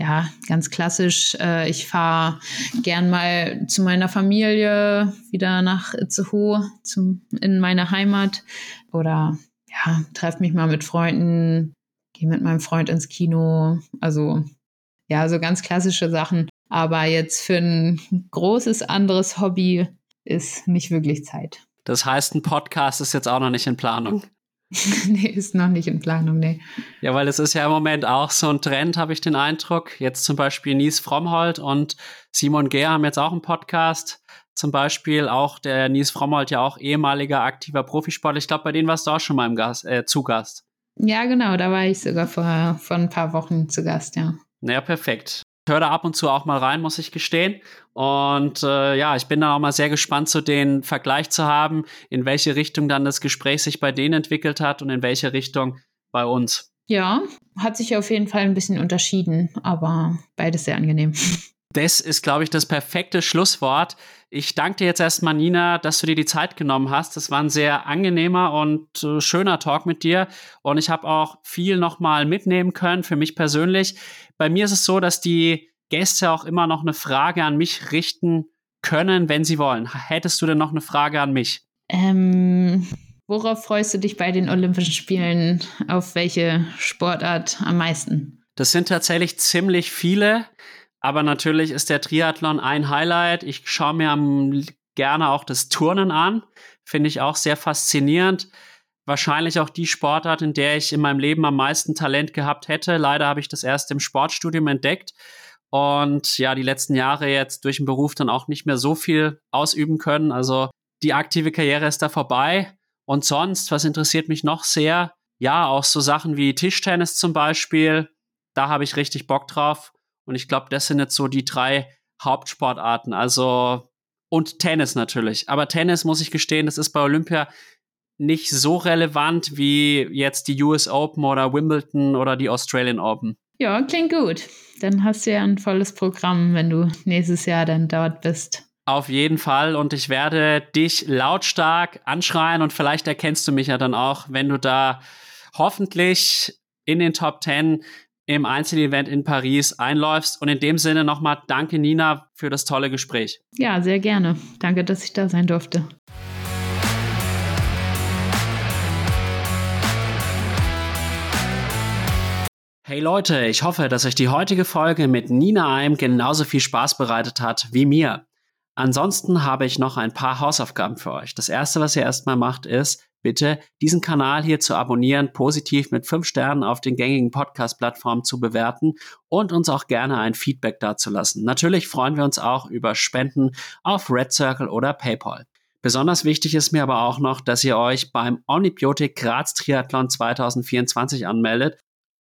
ja, ganz klassisch. Äh, ich fahre gern mal zu meiner Familie wieder nach Itzehoe, zum, in meine Heimat. Oder ja, treffe mich mal mit Freunden, gehe mit meinem Freund ins Kino. Also ja, so ganz klassische Sachen. Aber jetzt für ein großes anderes Hobby ist nicht wirklich Zeit. Das heißt, ein Podcast ist jetzt auch noch nicht in Planung. [LAUGHS] nee, ist noch nicht in Planung, nee. Ja, weil es ist ja im Moment auch so ein Trend, habe ich den Eindruck. Jetzt zum Beispiel Nies Frommhold und Simon Gehr haben jetzt auch einen Podcast. Zum Beispiel auch der Nies Frommhold, ja auch ehemaliger aktiver Profisportler. Ich glaube, bei denen warst du auch schon mal im Gast, äh, zu Gast. Ja, genau, da war ich sogar vor, vor ein paar Wochen zu Gast, ja. Naja, perfekt höre da ab und zu auch mal rein, muss ich gestehen. Und äh, ja, ich bin dann auch mal sehr gespannt, so den Vergleich zu haben, in welche Richtung dann das Gespräch sich bei denen entwickelt hat und in welche Richtung bei uns. Ja, hat sich auf jeden Fall ein bisschen unterschieden, aber beides sehr angenehm. Das ist, glaube ich, das perfekte Schlusswort. Ich danke dir jetzt erstmal, Nina, dass du dir die Zeit genommen hast. Das war ein sehr angenehmer und äh, schöner Talk mit dir. Und ich habe auch viel nochmal mitnehmen können für mich persönlich. Bei mir ist es so, dass die Gäste auch immer noch eine Frage an mich richten können, wenn sie wollen. Hättest du denn noch eine Frage an mich? Ähm, worauf freust du dich bei den Olympischen Spielen? Auf welche Sportart am meisten? Das sind tatsächlich ziemlich viele. Aber natürlich ist der Triathlon ein Highlight. Ich schaue mir am, gerne auch das Turnen an. Finde ich auch sehr faszinierend. Wahrscheinlich auch die Sportart, in der ich in meinem Leben am meisten Talent gehabt hätte. Leider habe ich das erst im Sportstudium entdeckt und ja, die letzten Jahre jetzt durch den Beruf dann auch nicht mehr so viel ausüben können. Also die aktive Karriere ist da vorbei. Und sonst, was interessiert mich noch sehr? Ja, auch so Sachen wie Tischtennis zum Beispiel. Da habe ich richtig Bock drauf. Und ich glaube, das sind jetzt so die drei Hauptsportarten. Also, und Tennis natürlich. Aber Tennis, muss ich gestehen, das ist bei Olympia nicht so relevant wie jetzt die US Open oder Wimbledon oder die Australian Open. Ja, klingt gut. Dann hast du ja ein volles Programm, wenn du nächstes Jahr dann dort bist. Auf jeden Fall. Und ich werde dich lautstark anschreien und vielleicht erkennst du mich ja dann auch, wenn du da hoffentlich in den Top 10 im Einzelevent in Paris einläufst. Und in dem Sinne nochmal danke, Nina, für das tolle Gespräch. Ja, sehr gerne. Danke, dass ich da sein durfte. Hey Leute, ich hoffe, dass euch die heutige Folge mit Nina Eim genauso viel Spaß bereitet hat wie mir. Ansonsten habe ich noch ein paar Hausaufgaben für euch. Das erste, was ihr erstmal macht, ist, bitte diesen Kanal hier zu abonnieren, positiv mit fünf Sternen auf den gängigen Podcast-Plattformen zu bewerten und uns auch gerne ein Feedback dazulassen. Natürlich freuen wir uns auch über Spenden auf Red Circle oder PayPal. Besonders wichtig ist mir aber auch noch, dass ihr euch beim Omnibiotik Graz Triathlon 2024 anmeldet.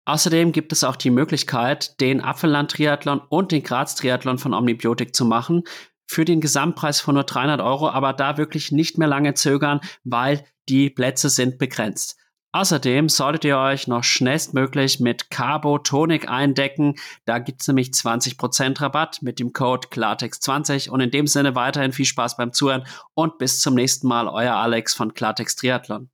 Außerdem gibt es auch die Möglichkeit, den Apfelland Triathlon und den Graz Triathlon von Omnibiotik zu machen für den Gesamtpreis von nur 300 Euro, aber da wirklich nicht mehr lange zögern, weil die Plätze sind begrenzt. Außerdem solltet ihr euch noch schnellstmöglich mit Carbo Tonic eindecken. Da gibt's nämlich 20% Rabatt mit dem Code Klartext20 und in dem Sinne weiterhin viel Spaß beim Zuhören und bis zum nächsten Mal, euer Alex von Klartext Triathlon.